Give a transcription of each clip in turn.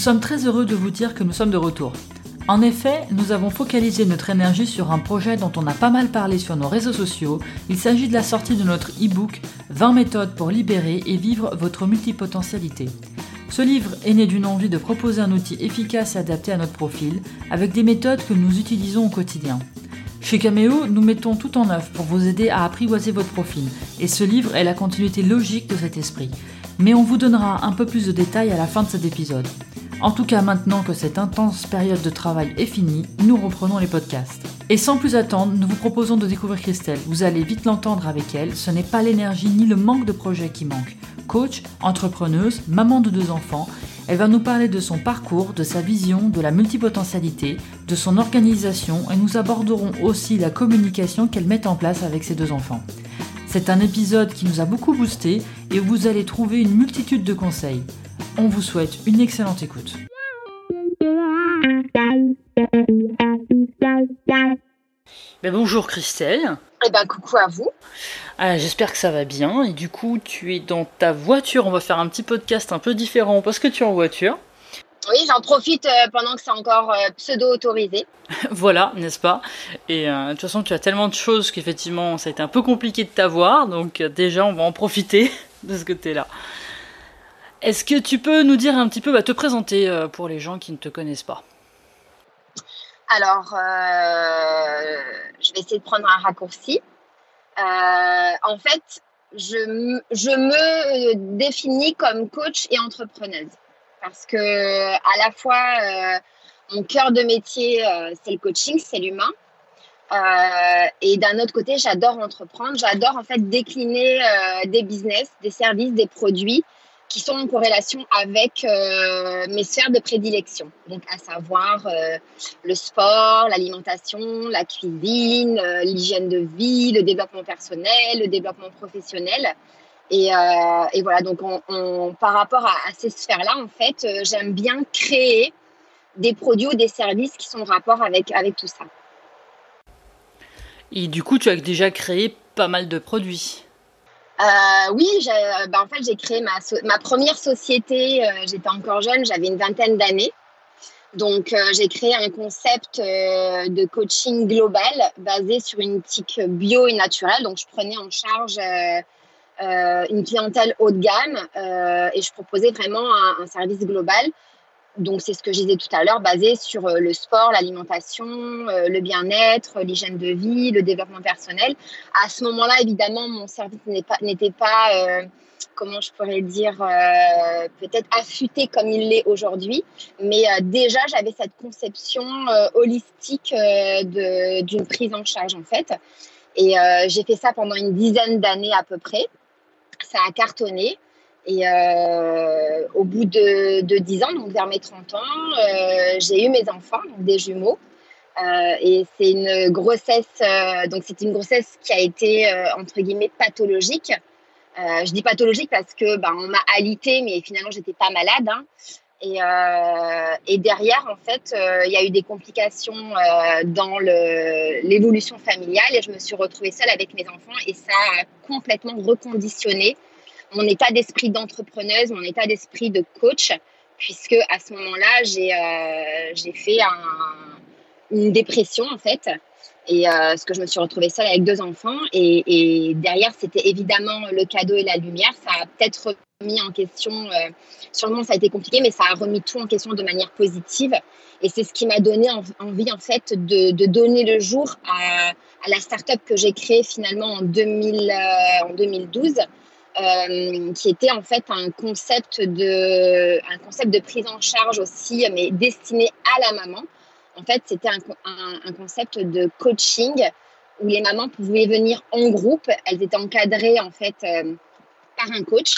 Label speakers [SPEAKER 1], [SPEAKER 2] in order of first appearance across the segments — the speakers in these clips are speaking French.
[SPEAKER 1] sommes très heureux de vous dire que nous sommes de retour. En effet, nous avons focalisé notre énergie sur un projet dont on a pas mal parlé sur nos réseaux sociaux. Il s'agit de la sortie de notre e-book 20 méthodes pour libérer et vivre votre multipotentialité. Ce livre est né d'une envie de proposer un outil efficace et adapté à notre profil, avec des méthodes que nous utilisons au quotidien. Chez Cameo, nous mettons tout en œuvre pour vous aider à apprivoiser votre profil, et ce livre est la continuité logique de cet esprit mais on vous donnera un peu plus de détails à la fin de cet épisode. En tout cas, maintenant que cette intense période de travail est finie, nous reprenons les podcasts. Et sans plus attendre, nous vous proposons de découvrir Christelle. Vous allez vite l'entendre avec elle, ce n'est pas l'énergie ni le manque de projet qui manque. Coach, entrepreneuse, maman de deux enfants, elle va nous parler de son parcours, de sa vision, de la multipotentialité, de son organisation et nous aborderons aussi la communication qu'elle met en place avec ses deux enfants. C'est un épisode qui nous a beaucoup boosté et où vous allez trouver une multitude de conseils. On vous souhaite une excellente écoute. Ben bonjour Christelle.
[SPEAKER 2] Eh ben coucou à vous.
[SPEAKER 1] Ah, j'espère que ça va bien. Et du coup, tu es dans ta voiture. On va faire un petit podcast un peu différent parce que tu es en voiture.
[SPEAKER 2] Oui, j'en profite euh, pendant que c'est encore euh, pseudo-autorisé.
[SPEAKER 1] voilà, n'est-ce pas? Et euh, de toute façon, tu as tellement de choses qu'effectivement, ça a été un peu compliqué de t'avoir. Donc déjà, on va en profiter de ce côté-là. Est-ce que tu peux nous dire un petit peu, bah, te présenter pour les gens qui ne te connaissent pas?
[SPEAKER 2] Alors, je vais essayer de prendre un raccourci. en fait, je, me définis comme coach et entrepreneuse parce que à la fois euh, mon cœur de métier euh, c'est le coaching, c'est l'humain. Euh, et d'un autre côté, j'adore entreprendre, j'adore en fait décliner des business, des services, des produits qui sont en corrélation avec mes sphères de prédilection. Donc, à savoir le sport, l'alimentation, la cuisine, l'hygiène de vie, le développement personnel, le développement professionnel. Euh, et, voilà, donc par rapport à, ces sphères-là, en fait, euh, j'aime bien créer des produits ou des services qui sont en rapport avec, avec tout ça.
[SPEAKER 1] Et du coup, tu as déjà créé pas mal de produits.
[SPEAKER 2] Euh, oui, bah, en fait, j'ai créé ma, première société, j'étais encore jeune, j'avais une vingtaine d'années. Donc, j'ai créé un concept de coaching global basé sur une éthique bio et naturelle. Donc, je prenais en charge euh, une clientèle haut de gamme euh, et je proposais vraiment un, service global. Donc, c'est ce que je disais tout à l'heure, basé sur euh, le sport, l'alimentation, le bien-être, l'hygiène de vie, le développement personnel. À ce moment-là, évidemment, mon service n'était pas, pas comment je pourrais dire, peut-être affûté comme il l'est aujourd'hui. Mais déjà, j'avais cette conception holistique d'une prise en charge, en fait. Et j'ai fait ça pendant une dizaine d'années à peu près ça a cartonné. Et euh, au bout de, de, 10 ans, donc vers mes 30 ans, euh, j'ai eu mes enfants, donc des jumeaux. Euh, et c'est une grossesse, donc c'est une grossesse qui a été entre guillemets pathologique. je dis pathologique parce que ben, on m'a alité, mais finalement j'étais pas malade. Hein. Et, et, derrière, en fait, il y a eu des complications dans l'évolution familiale et je me suis retrouvée seule avec mes enfants et ça a complètement reconditionné mon état d'esprit d'entrepreneuse, mon état d'esprit de coach, puisque à ce moment-là, j'ai euh, fait une dépression en fait. Et euh, ce que je me suis retrouvée seule avec deux enfants. Et, derrière, c'était évidemment le cadeau et la lumière. Ça a peut-être remis en question, euh, sûrement ça a été compliqué, mais ça a remis tout en question de manière positive. Et c'est ce qui m'a donné envie, en fait, de, donner le jour à, à la start-up que j'ai créée finalement en, 2000, en 2012 euh, qui était en fait un concept de, un concept de prise en charge aussi, mais destiné à la maman. En fait, c'était un, concept de coaching où les mamans pouvaient venir en groupe. Elles étaient encadrées en fait euh, par un coach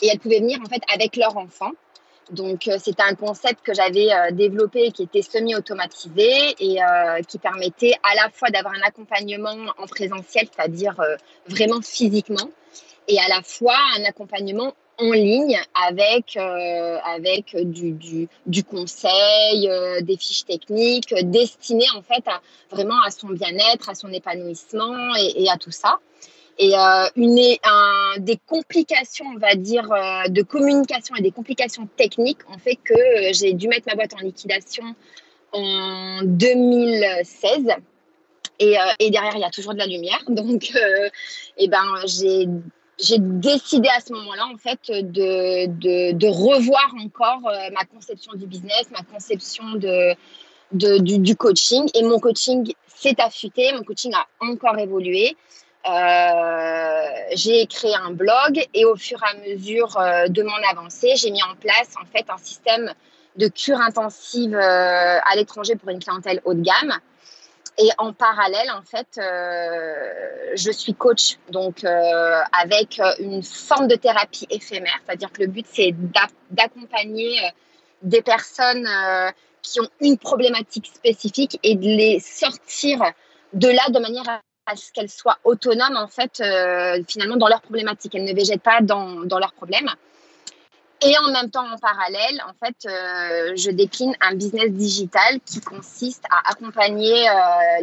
[SPEAKER 2] et elles pouvaient venir en fait avec leur enfant. Donc, euh, c'était un concept que j'avais développé qui était semi-automatisé et qui permettait à la fois d'avoir un accompagnement en présentiel, c'est-à-dire vraiment physiquement, et à la fois un accompagnement en ligne avec, euh, avec du, du, conseil, euh, des fiches techniques euh, destinées en fait à, vraiment à son bien-être, à son épanouissement et, à tout ça. Et une, un, des complications, on va dire, de communication et des complications techniques ont fait que j'ai dû mettre ma boîte en liquidation en 2016. Et, et, derrière, il y a toujours de la lumière. Donc, eh ben, j'ai décidé à ce moment-là, en fait, de, revoir encore euh, ma conception du business, ma conception du, coaching. Et mon coaching s'est affûté, mon coaching a encore évolué. Euh, j'ai créé un blog et au fur et à mesure euh, de mon avancée, j'ai mis en place en fait un système de cure intensive euh, à l'étranger pour une clientèle haut de gamme. Et en parallèle, en fait, euh, je suis coach, donc euh, avec euh, une forme de thérapie éphémère, c'est-à-dire que le but, c'est d'accompagner des personnes qui ont une problématique spécifique et de les sortir de là de manière à ce qu'elles soient autonomes, en fait, finalement, dans leur problématique. Elles ne végètent pas dans, dans leurs problèmes. Et en même temps, en parallèle, en fait, euh, je décline un business digital qui consiste à accompagner euh,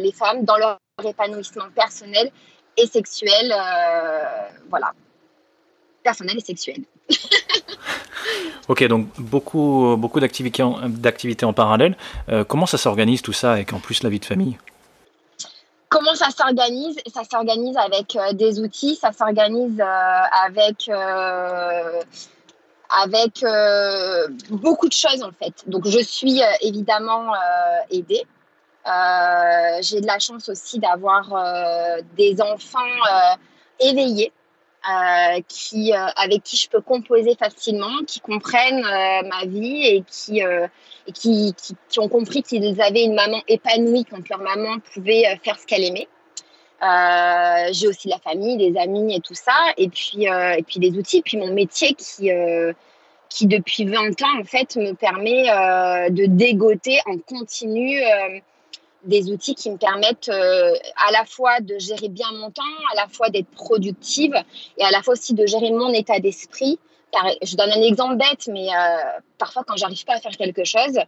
[SPEAKER 2] les femmes dans leur épanouissement personnel et sexuel. Euh, voilà. Personnel et sexuel.
[SPEAKER 3] ok, donc beaucoup, beaucoup d'activités en, en, parallèle. comment ça s'organise tout ça avec en plus la vie de famille?
[SPEAKER 2] Comment ça s'organise? Ça s'organise avec des outils, ça s'organise avec avec euh, beaucoup de choses en fait. Donc je suis euh, évidemment euh, aidée. J'ai de la chance aussi d'avoir des enfants éveillés. qui, avec qui je peux composer facilement, qui comprennent ma vie et, et qui, qui, qui, ont compris qu'ils avaient une maman épanouie quand leur maman pouvait faire ce qu'elle aimait. Euh, j'ai aussi la famille, des amis et tout ça, et puis, euh, et puis des outils, puis mon métier qui, euh, qui depuis 20 ans, en fait, me permet de dégoter en continu des outils qui me permettent à la fois de gérer bien mon temps, à la fois d'être productive et à la fois aussi de gérer mon état d'esprit. Je donne un exemple bête, mais parfois quand j'arrive pas à faire quelque chose,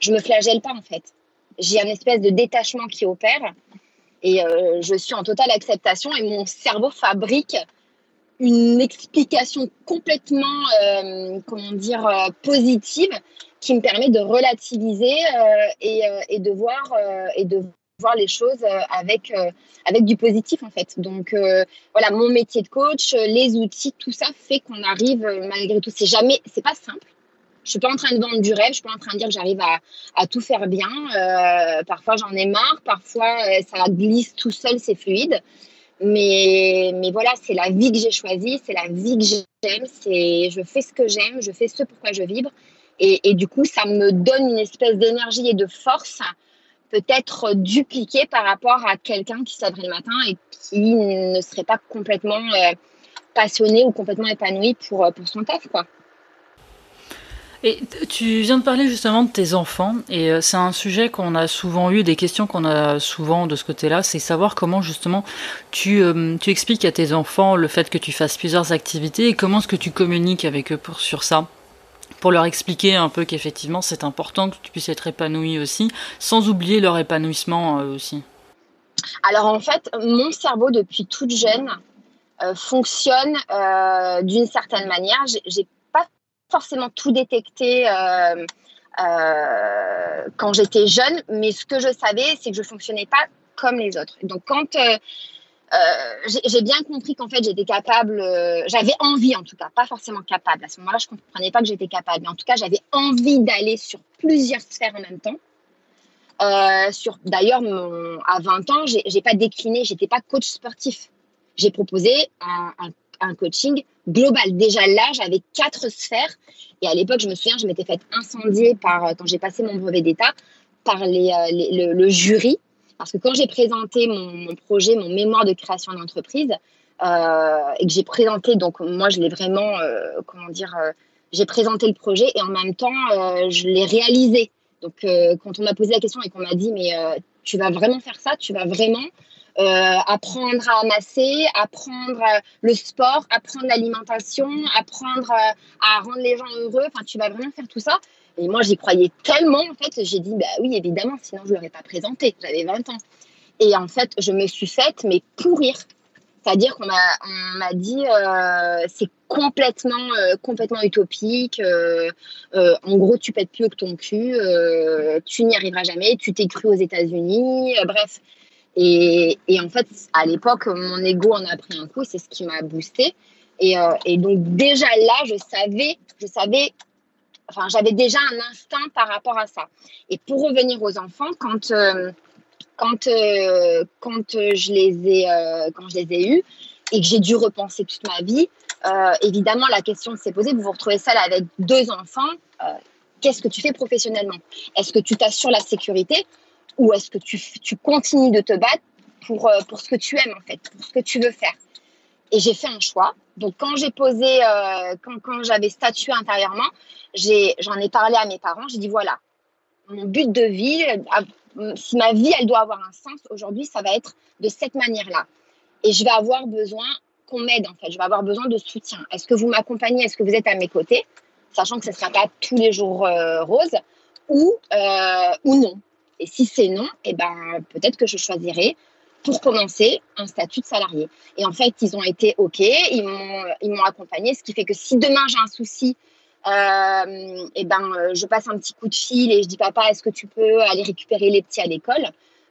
[SPEAKER 2] je me flagelle pas en fait. J'ai un espèce de détachement qui opère et je suis en totale acceptation et mon cerveau fabrique une explication complètement, euh, comment dire, euh, positive qui me permet de relativiser euh, et, et, de voir et de voir les choses avec avec du positif en fait. Donc voilà, mon métier de coach, les outils, tout ça fait qu'on arrive malgré tout. C'est jamais, c'est pas simple. Je suis pas en train de vendre du rêve, je suis pas en train de dire que j'arrive à, tout faire bien. parfois j'en ai marre, parfois ça glisse tout seul, c'est fluide. Mais, mais voilà, c'est la vie que j'ai choisie, c'est la vie que j'aime, c'est je fais ce que j'aime, je fais ce pourquoi je vibre. Et, et, du coup, ça me donne une espèce d'énergie et de force peut-être dupliquée par rapport à quelqu'un qui s'adresse le matin et qui ne serait pas complètement euh, passionné ou complètement épanoui pour, pour son taf, quoi.
[SPEAKER 1] Et tu viens de parler justement de tes enfants, et euh, c'est un sujet qu'on a souvent eu, des questions qu'on a souvent de ce côté-là, c'est savoir comment justement tu, euh, tu expliques à tes enfants le fait que tu fasses plusieurs activités et comment est-ce que tu communiques avec eux pour, sur ça? Pour leur expliquer un peu qu'effectivement c'est important que tu puisses être épanoui aussi, sans oublier leur épanouissement euh, aussi.
[SPEAKER 2] Alors en fait, mon cerveau depuis toute jeune fonctionne d'une certaine manière. Forcément tout détecté euh, euh, quand j'étais jeune, mais ce que je savais, c'est que je fonctionnais pas comme les autres. Donc quand euh, j'ai bien compris qu'en fait j'étais capable, j'avais envie en tout cas, pas forcément capable. À ce moment-là, je comprenais pas que j'étais capable, mais en tout cas j'avais envie d'aller sur plusieurs sphères en même temps. sur d'ailleurs à 20 ans, j'ai pas décliné, j'étais pas coach sportif. J'ai proposé un, un un coaching global. Déjà là, j'avais quatre sphères. Et à l'époque, je me souviens, je m'étais fait incendier par, euh, quand j'ai passé mon brevet d'État, par les, euh, le, jury. Parce que quand j'ai présenté mon, projet, mon mémoire de création d'entreprise, euh, et que j'ai présenté, donc moi, je l'ai vraiment, comment dire, j'ai présenté le projet et en même temps, je l'ai réalisé. Donc, quand on m'a posé la question et qu'on m'a dit, mais tu vas vraiment faire ça, tu vas vraiment euh, apprendre à amasser, apprendre euh, le sport, apprendre l'alimentation, apprendre euh, à rendre les gens heureux. Enfin, tu vas vraiment faire tout ça. Et moi, j'y croyais tellement, en fait, j'ai dit, bah oui, évidemment, sinon je ne l'aurais pas présenté. J'avais 20 ans. Et en fait, je me suis faite, mais pourrir. C'est-à-dire qu'on m'a dit c'est complètement complètement utopique. En gros, tu pètes plus que ton cul, tu n'y arriveras jamais, tu t'es cru aux États-Unis, bref. Et, en fait, à l'époque, mon ego en a pris un coup, c'est ce qui m'a boosté. Et, et, donc déjà là, je savais, je savais, enfin j'avais déjà un instinct par rapport à ça. Et pour revenir aux enfants, quand quand, euh, quand, euh, je les ai, euh, quand je les ai eus et que j'ai dû repenser toute ma vie, évidemment, la question s'est posée, vous vous retrouvez seule avec deux enfants, qu'est-ce que tu fais professionnellement? Est-ce que tu t'assures la sécurité? Ou est-ce que tu, continues de te battre pour, pour ce que tu aimes, en fait, pour ce que tu veux faire Et j'ai fait un choix. Donc, quand j'ai posé, quand, quand j'avais statué intérieurement, j'en ai, parlé à mes parents, j'ai dit, voilà, mon but de vie, si ma vie, elle doit avoir un sens, aujourd'hui, ça va être de cette manière-là. Et je vais avoir besoin qu'on m'aide, en fait. Je vais avoir besoin de soutien. Est-ce que vous m'accompagnez? Est-ce que vous êtes à mes côtés? Sachant que ce ne sera pas tous les jours euh, rose ou, euh, ou non. Et si c'est non, eh ben, peut-être que je choisirai pour commencer un statut de salarié. Et en fait, ils ont été OK, ils m'ont accompagné, ce qui fait que si demain j'ai un souci euh, et ben, euh, je passe un petit coup de fil et je dis papa, est-ce que tu peux aller récupérer les petits à l'école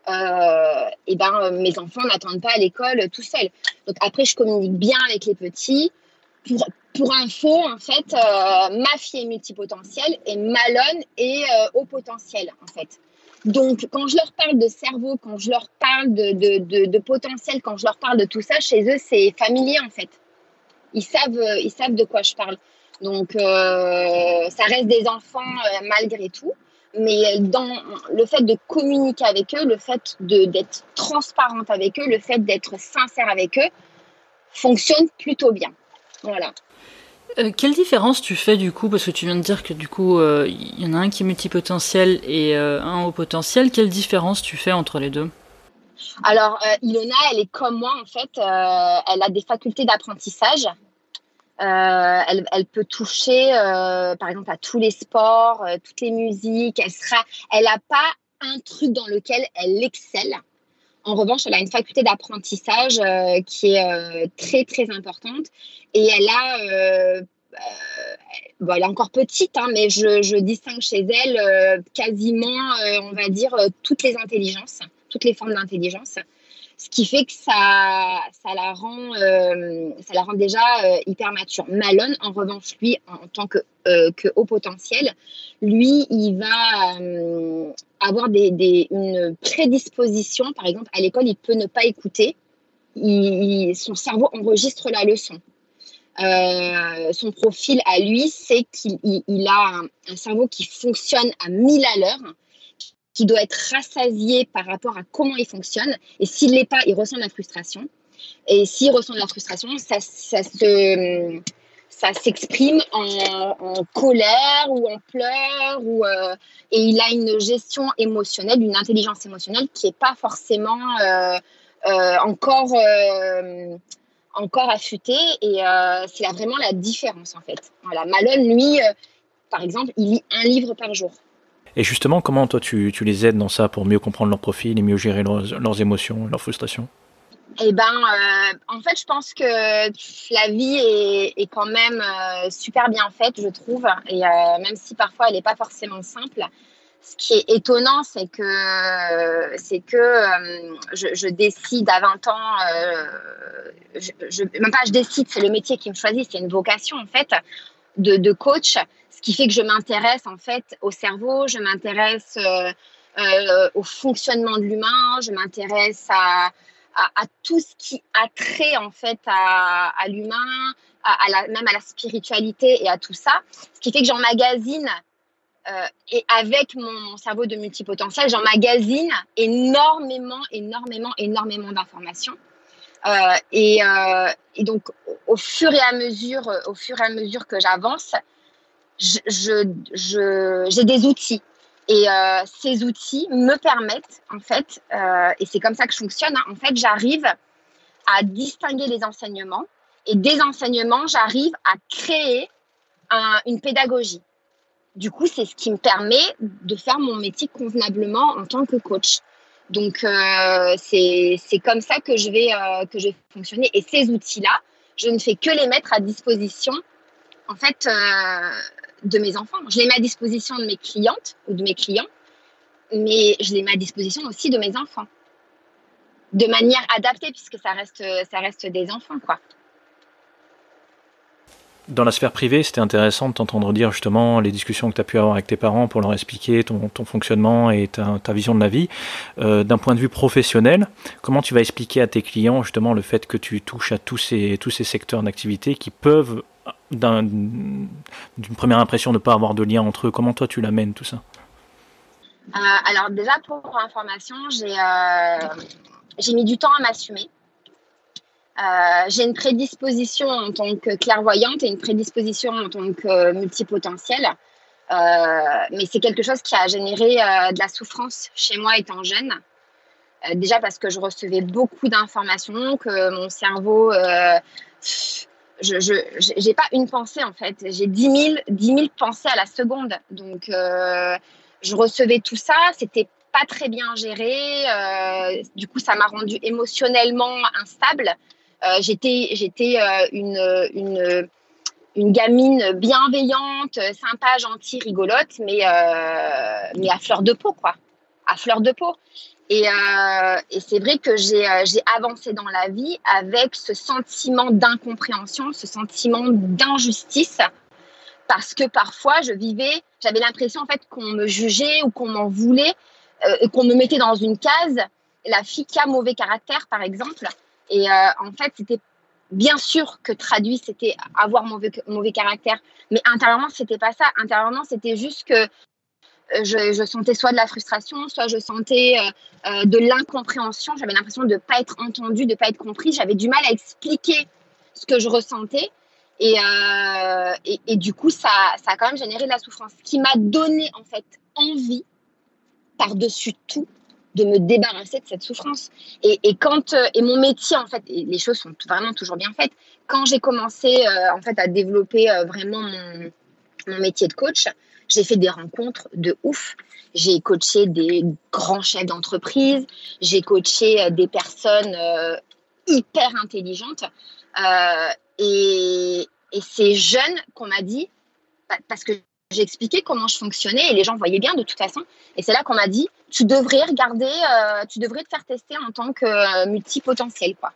[SPEAKER 2] euh, et ben, mes enfants n'attendent pas à l'école tout seuls. Donc après, je communique bien avec les petits. Pour, pour info, en fait, ma fille est multipotentielle et Malone est au potentiel, en fait. Donc, quand je leur parle de cerveau, quand je leur parle de, potentiel, quand je leur parle de tout ça, chez eux, c'est familier, en fait. Ils savent, savent de quoi je parle. Donc, euh, ça reste des enfants euh, malgré tout. Mais dans le fait de communiquer avec eux, le fait d'être transparente avec eux, le fait d'être sincère avec eux, fonctionne plutôt bien. Voilà.
[SPEAKER 1] Euh, quelle différence tu fais du coup Parce que tu viens de dire que du coup, il y en a un qui est multipotentiel et un haut potentiel. Quelle différence tu fais entre les deux?
[SPEAKER 2] Alors, Ilona, elle est comme moi en fait. elle a des facultés d'apprentissage euh, elle, elle, peut toucher, euh, par exemple, à tous les sports, euh, toutes les musiques. Elle sera, elle n'a pas un truc dans lequel elle excelle. En revanche, elle a une faculté d'apprentissage qui est très très importante. Et elle a Bon, elle est encore petite, hein, mais je, je, distingue chez elle quasiment, on va dire, toutes les intelligences, toutes les formes d'intelligence ce qui fait que ça, ça, la, rend, euh, ça la rend déjà euh, hyper mature. Malone, en revanche, lui, en, tant que, euh, que, haut potentiel, lui, il va avoir des, des, une prédisposition. Par exemple, à l'école, il peut ne pas écouter. Il, son cerveau enregistre la leçon. son profil à lui, c'est qu'il il, a un, un, cerveau qui fonctionne à 1000 à l'heure qui doit être rassasié par rapport à comment il fonctionne. Et s'il ne l'est pas, il ressent de la frustration. Et s'il ressent de la frustration, ça, ça se ça s'exprime en, colère ou en pleurs ou euh, et il a une gestion émotionnelle, une intelligence émotionnelle qui n'est pas forcément euh, euh, encore encore affûtée et c'est vraiment la différence en fait. Voilà, Malone lui, par exemple, il lit un livre par jour.
[SPEAKER 3] Et justement, comment toi tu, les aides dans ça pour mieux comprendre leur profil et mieux gérer leurs, émotions, leurs frustrations?
[SPEAKER 2] Eh ben, euh, en fait, je pense que la vie est, quand même euh, super bien faite, je trouve. Et euh, même si parfois elle n'est pas forcément simple, ce qui est étonnant, c'est que, c'est que je, je, décide à 20 ans, même pas je décide, c'est le métier qui me choisit, c'est une vocation en fait de coach ce qui fait que je m'intéresse en fait au cerveau, je m'intéresse euh, euh, au fonctionnement de l'humain, je m'intéresse à, à, tout ce qui a trait en fait à, à l'humain, la, même à la spiritualité et à tout ça. Ce qui fait que j'emmagasine euh, et avec mon, cerveau de multipotentiel, j'emmagasine énormément, énormément, énormément d'informations. Euh, et, et, donc, au fur et à mesure, au fur et à mesure que j'avance, j'ai je, des outils. Et euh, ces outils me permettent, en fait, euh, et c'est comme ça que je fonctionne, hein, en fait, j'arrive à distinguer les enseignements et des enseignements, j'arrive à créer une pédagogie. Du coup, c'est ce qui me permet de faire mon métier convenablement en tant que coach. Donc, c'est comme ça que je, vais, que je vais fonctionner. Et ces outils-là, je ne fais que les mettre à disposition, en fait, de mes enfants. Je les mets à disposition de mes clientes ou de mes clients, mais je les mets à disposition aussi de mes enfants. De manière adaptée, puisque ça reste, ça reste des enfants, quoi.
[SPEAKER 3] Dans la sphère privée, c'était intéressant de t'entendre dire justement les discussions que tu as pu avoir avec tes parents pour leur expliquer ton, fonctionnement et ta, ta, vision de la vie. Euh, D'un point de vue professionnel, comment tu vas expliquer à tes clients justement le fait que tu touches à tous ces, tous ces secteurs d'activité qui peuvent, d'une première impression, ne pas avoir de lien entre eux Comment toi tu l'amènes tout ça?
[SPEAKER 2] Euh, Alors déjà pour information, j'ai euh, mis du temps à m'assumer. Euh, j'ai une prédisposition en tant que clairvoyante et une prédisposition en tant que multipotentielle. Euh, mais c'est quelque chose qui a généré de la souffrance chez moi étant jeune. Déjà parce que je recevais beaucoup d'informations, que mon cerveau, je n'ai pas une pensée en fait, j'ai 10 000, 10 000 pensées à la seconde. Donc je recevais tout ça, c'était pas très bien géré. du coup, ça m'a rendu émotionnellement instable. Euh, j'étais j'étais euh, une, une, une gamine bienveillante, sympa, gentille, rigolote, mais, euh, mais à fleur de peau, quoi. À fleur de peau. Et, et c'est vrai que j'ai avancé dans la vie avec ce sentiment d'incompréhension, ce sentiment d'injustice, parce que parfois je vivais, j'avais l'impression en fait qu'on me jugeait ou qu'on m'en voulait, euh, qu'on me mettait dans une case. La fille qui a mauvais caractère, par exemple, et euh, en fait, c'était bien sûr que traduit, c'était avoir mauvais, mauvais caractère. Mais intérieurement, c'était pas ça. Intérieurement, c'était juste que euh, je, sentais soit de la frustration, soit je sentais euh, de l'incompréhension. J'avais l'impression de ne pas être entendue, de ne pas être comprise. J'avais du mal à expliquer ce que je ressentais. Et, euh, et, du coup, ça, ça a quand même généré de la souffrance, ce qui m'a donné en fait envie, par-dessus tout, de me débarrasser de cette souffrance. Et, et quand euh, et mon métier en fait, les choses sont vraiment toujours bien faites. Quand j'ai commencé euh, en fait à développer euh, vraiment mon, mon, métier de coach, j'ai fait des rencontres de ouf. J'ai coaché des grands chefs d'entreprise, j'ai coaché des personnes hyper intelligentes. et, et c'est jeune qu'on m'a dit, parce que j'ai expliqué comment je fonctionnais et les gens voyaient bien de toute façon. Et c'est là qu'on m'a dit, tu devrais regarder, euh, tu devrais te faire tester en tant que euh, multipotentiel, quoi.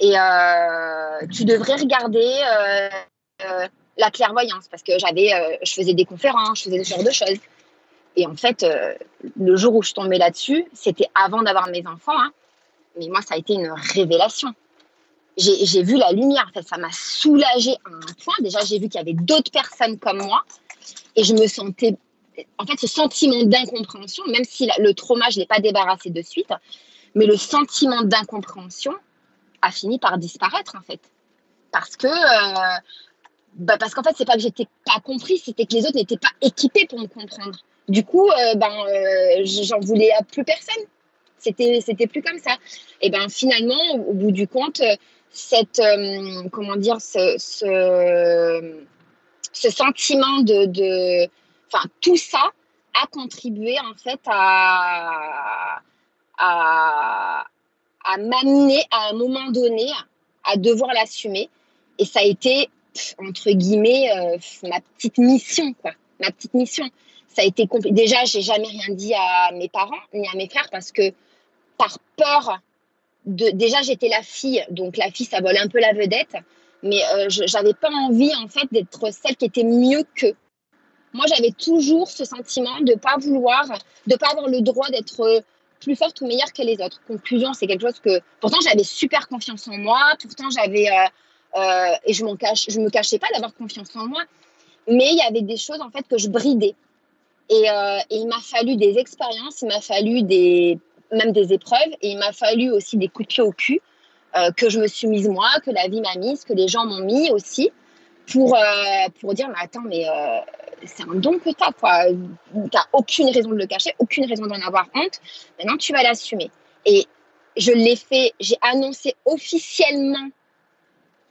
[SPEAKER 2] Et euh, tu devrais regarder euh, la clairvoyance parce que j'avais, je faisais des conférences, je faisais ce genre de choses. Et en fait, le jour où je tombée là-dessus, c'était avant d'avoir mes enfants. Hein, mais moi, ça a été une révélation. J'ai vu la lumière. En fait, ça m'a soulagée à un point. Déjà, j'ai vu qu'il y avait d'autres personnes comme moi et je me sentais, en fait, ce sentiment d'incompréhension, même si le trauma, je ne l'ai pas débarrassé de suite, mais le sentiment d'incompréhension a fini par disparaître, en fait. Parce que, euh, bah parce qu'en fait, c'est pas que j'étais pas compris, c'était que les autres n'étaient pas équipés pour me comprendre. Du coup, euh, ben, euh, j'en voulais à plus personne. C'était, c'était plus comme ça. Et ben finalement, au bout du compte, cette, comment dire, ce, ce ce sentiment de, enfin, tout ça a contribué en fait à, à, à m'amener à un moment donné à devoir l'assumer. Et ça a été, entre guillemets, euh, ma petite mission, quoi. Ma petite mission. Ça a été compliqué. Déjà, j'ai jamais rien dit à mes parents ni à mes frères parce que par peur de. Déjà, j'étais la fille, donc la fille, ça vole un peu la vedette mais euh, je n'avais pas envie en fait d'être celle qui était mieux qu'eux. Moi, j'avais toujours ce sentiment de pas vouloir, de pas avoir le droit d'être plus forte ou meilleure que les autres. Conclusion, c'est quelque chose que pourtant j'avais super confiance en moi, pourtant j'avais euh, euh, et je m'en cache, je me cachais pas d'avoir confiance en moi, mais il y avait des choses en fait que je bridais. Et, euh, il m'a fallu des expériences, il m'a fallu des même des épreuves, et il m'a fallu aussi des coups de pied au cul euh, que je me suis mise moi, que la vie m'a mise, que les gens m'ont mis aussi, pour, pour dire, mais attends, mais c'est un don que tu as, quoi. Tu n'as aucune raison de le cacher, aucune raison d'en avoir honte. Maintenant, tu vas l'assumer. Et je l'ai fait, j'ai annoncé officiellement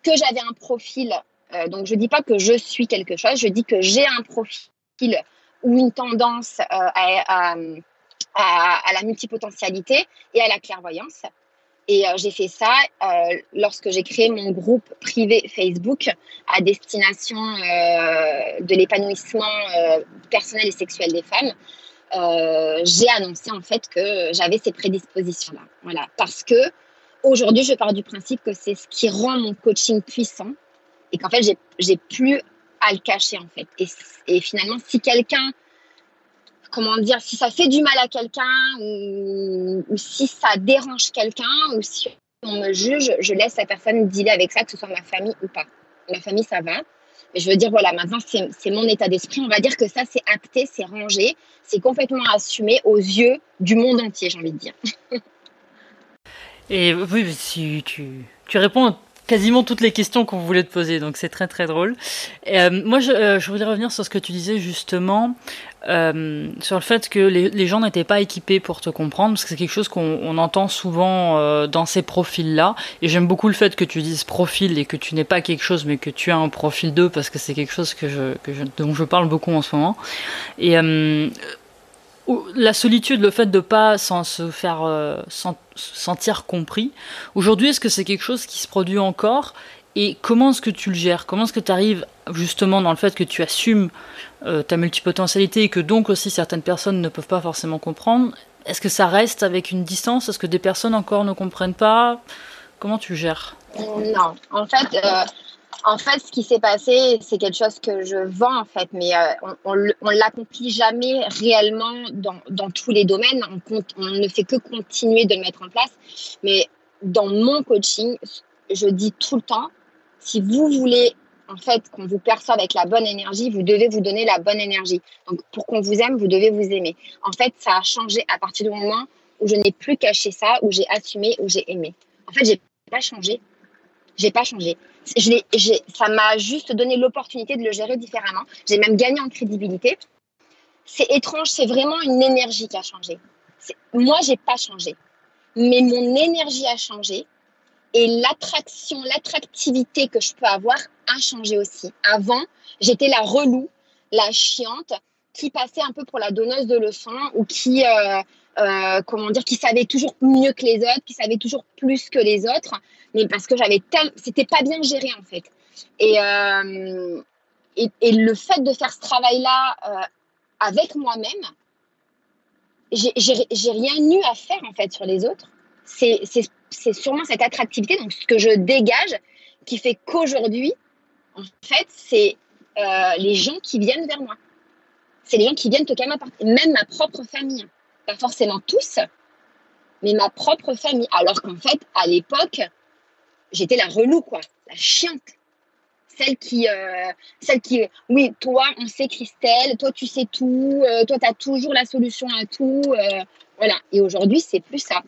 [SPEAKER 2] que j'avais un profil. donc, je ne dis pas que je suis quelque chose, je dis que j'ai un profil ou une tendance à, à, la multipotentialité et à la clairvoyance. Et euh, j'ai fait ça euh, lorsque j'ai créé mon groupe privé Facebook à destination euh, de l'épanouissement personnel et sexuel des femmes. j'ai annoncé en fait que j'avais ces prédispositions-là. Voilà, parce que aujourd'hui, je pars du principe que c'est ce qui rend mon coaching puissant et qu'en fait, j'ai plus à le cacher en fait. Et, finalement, si quelqu'un comment dire, si ça fait du mal à quelqu'un ou, si ça dérange quelqu'un ou si on me juge, je laisse la personne dealer avec ça, que ce soit ma famille ou pas. Ma famille, ça va. Mais je veux dire, voilà, maintenant, c'est mon état d'esprit. On va dire que ça, c'est acté, c'est rangé, c'est complètement assumé aux yeux du monde entier, j'ai envie de dire.
[SPEAKER 1] Et oui, tu, tu, tu réponds quasiment toutes les questions qu'on voulait te poser, donc c'est très très drôle. Euh, moi, je, euh, voulais revenir sur ce que tu disais justement, euh, sur le fait que les, gens n'étaient pas équipés pour te comprendre, parce que c'est quelque chose qu'on entend souvent euh, dans ces profils-là. Et j'aime beaucoup le fait que tu dises profil et que tu n'es pas quelque chose, mais que tu as un profil 2, parce que c'est quelque chose dont je parle beaucoup en ce moment. Et la solitude, le fait de pas sans se faire euh, sentir compris. Aujourd'hui, est-ce que c'est quelque chose qui se produit encore? Et comment est-ce que tu le gères? Comment est-ce que tu arrives justement dans le fait que tu assumes euh, ta multipotentialité et que donc aussi certaines personnes ne peuvent pas forcément comprendre? Est-ce que ça reste avec une distance? Est-ce que des personnes encore ne comprennent pas? Comment tu gères?
[SPEAKER 2] Non, en fait, euh, en fait, ce qui s'est passé, c'est quelque chose que je vends, en fait, mais euh, on ne l'accomplit jamais réellement dans, dans, tous les domaines. On, ne fait que continuer de le mettre en place. Mais dans mon coaching, je dis tout le temps, si vous voulez en fait qu'on vous perçoive avec la bonne énergie, vous devez vous donner la bonne énergie. Donc pour qu'on vous aime, vous devez vous aimer. En fait, ça a changé à partir du moment où je n'ai plus caché ça, où j'ai assumé, où j'ai aimé. En fait, j'ai pas changé. J'ai pas changé je ça m'a juste donné l'opportunité de le gérer différemment. J'ai même gagné en crédibilité. C'est étrange, c'est vraiment une énergie qui a changé. Moi, j'ai pas changé, mais mon énergie a changé et l'attraction, l'attractivité que je peux avoir a changé aussi. Avant, j'étais la relou, la chiante qui passait un peu pour la donneuse de leçons ou qui euh, euh, comment dire, qui savait toujours mieux que les autres, qui savait toujours plus que les autres, mais parce que j'avais tel, c'était pas bien géré en fait. Et, euh, et, le fait de faire ce travail-là euh, avec moi-même, j'ai rien eu à faire en fait sur les autres. C'est sûrement cette attractivité, donc ce que je dégage, qui fait qu'aujourd'hui, en fait, c'est les gens qui viennent vers moi. C'est les gens qui viennent ma porte, même ma propre famille pas forcément tous, mais ma propre famille. Alors qu'en fait, à l'époque, j'étais la relou, quoi, la chiante. Celle qui, euh, celle qui, oui, toi, on sait Christelle, toi, tu sais tout, euh, toi, tu as toujours la solution à tout. Euh, voilà. Et aujourd'hui, c'est plus ça.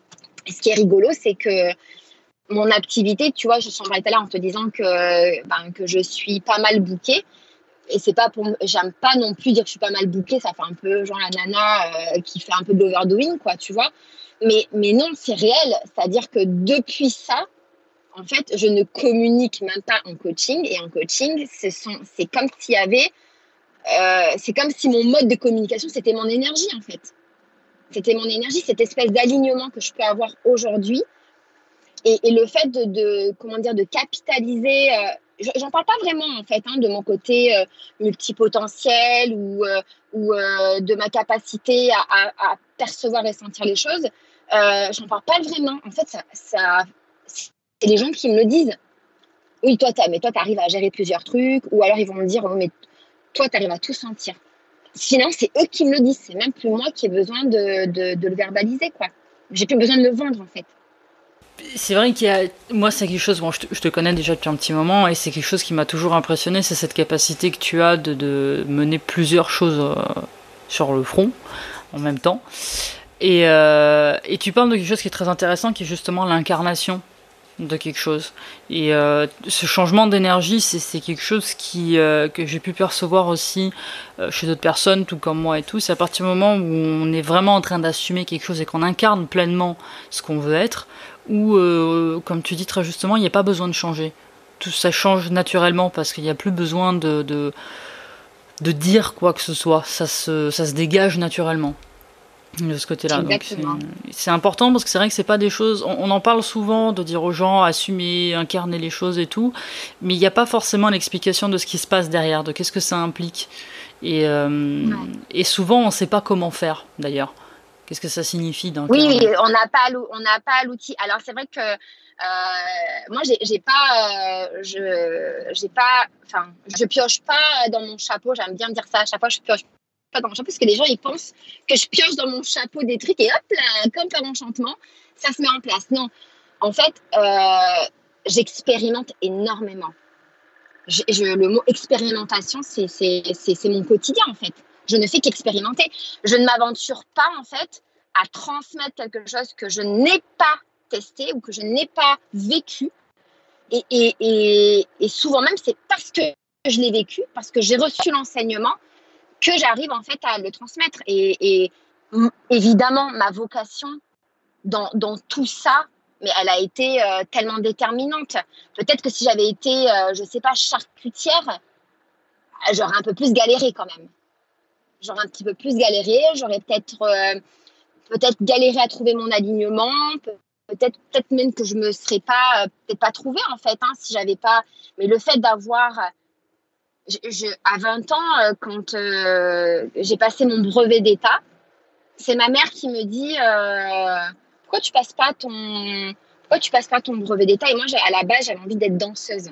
[SPEAKER 2] Ce qui est rigolo, c'est que mon activité, tu vois, je suis en là en te disant que, ben, que je suis pas mal bouquée et c'est pas pour j'aime pas non plus dire que je suis pas mal bouclée ça fait un peu genre la nana euh, qui fait un peu de l'overdoing quoi tu vois. Mais mais non c'est réel. C'est à dire que depuis ça en fait je ne communique même pas en coaching. Et en coaching c'est c'est comme s'il y avait euh, c'est comme si mon mode de communication c'était mon énergie en fait. C'était mon énergie cette espèce d'alignement que je peux avoir aujourd'hui. Et, le fait de, de, comment dire de capitaliser euh, j'en parle pas vraiment en fait hein, de mon côté euh, multipotentiel ou, euh, ou euh, de ma capacité à, percevoir et sentir les choses. Euh, j'en parle pas vraiment. En fait, c'est les gens qui me le disent. Oui, toi, mais toi, tu arrives à gérer plusieurs trucs. Ou alors, ils vont me dire, oh, mais toi, tu arrives à tout sentir. Sinon, c'est eux qui me le disent. C'est même plus moi qui ai besoin de, de, de le verbaliser. quoi. J'ai plus besoin de le vendre, en fait.
[SPEAKER 1] C'est vrai qu'il y a. Moi, c'est quelque chose. Bon, je te, connais déjà depuis un petit moment et c'est quelque chose qui m'a toujours impressionné. C'est cette capacité que tu as de, de mener plusieurs choses euh, sur le front en même temps. Et, euh, et, tu parles de quelque chose qui est très intéressant, qui est justement l'incarnation de quelque chose. Et euh, ce changement d'énergie, c'est quelque chose qui, que j'ai pu percevoir aussi chez d'autres personnes, tout comme moi et tout. C'est à partir du moment où on est vraiment en train d'assumer quelque chose et qu'on incarne pleinement ce qu'on veut être, où, euh, comme tu dis très justement, il n'y a pas besoin de changer. Tout ça change naturellement parce qu'il n'y a plus besoin de, de, de, dire quoi que ce soit. Ça se, ça se dégage naturellement. de ce côté-là. C'est important parce que c'est vrai que c'est pas des choses. On, en parle souvent de dire aux gens assumer, incarner les choses et tout, mais il n'y a pas forcément l'explication de ce qui se passe derrière, de qu'est-ce que ça implique. Et, euh, et souvent, on ne sait pas comment faire d'ailleurs. Qu'est-ce que ça signifie dans
[SPEAKER 2] Oui, on n'a pas on n'a pas l'outil. Alors c'est vrai que euh, moi j'ai pas euh, je j'ai pas enfin je pioche pas dans mon chapeau. J'aime bien dire ça à chaque fois. Je pioche pas dans mon chapeau parce que les gens ils pensent que je pioche dans mon chapeau des trucs et hop là, comme par enchantement, ça se met en place. Non, en fait, euh, j'expérimente énormément. Je, le mot expérimentation, c'est mon quotidien en fait. Je ne fais qu'expérimenter. Je ne m'aventure pas en fait à transmettre quelque chose que je n'ai pas testé ou que je n'ai pas vécu. Et, souvent même, c'est parce que je l'ai vécu, parce que j'ai reçu l'enseignement, que j'arrive en fait à le transmettre. Et, évidemment, ma vocation dans, tout ça, mais elle a été euh, tellement déterminante. Peut-être que si j'avais été, euh, je sais pas, charcutière, j'aurais un peu plus galéré quand même. J'aurais un petit peu plus galéré, j'aurais peut-être euh, peut-être galéré à trouver mon alignement, peut-être peut-être même que je me serais pas peut-être pas trouvé en fait hein, si j'avais pas. Mais le fait d'avoir je, à 20 ans, euh, quand euh, j'ai passé mon brevet d'État, c'est ma mère qui me dit euh, pourquoi tu passes pas ton pourquoi tu passes pas ton brevet d'État? Et moi, à la base, j'avais envie d'être danseuse.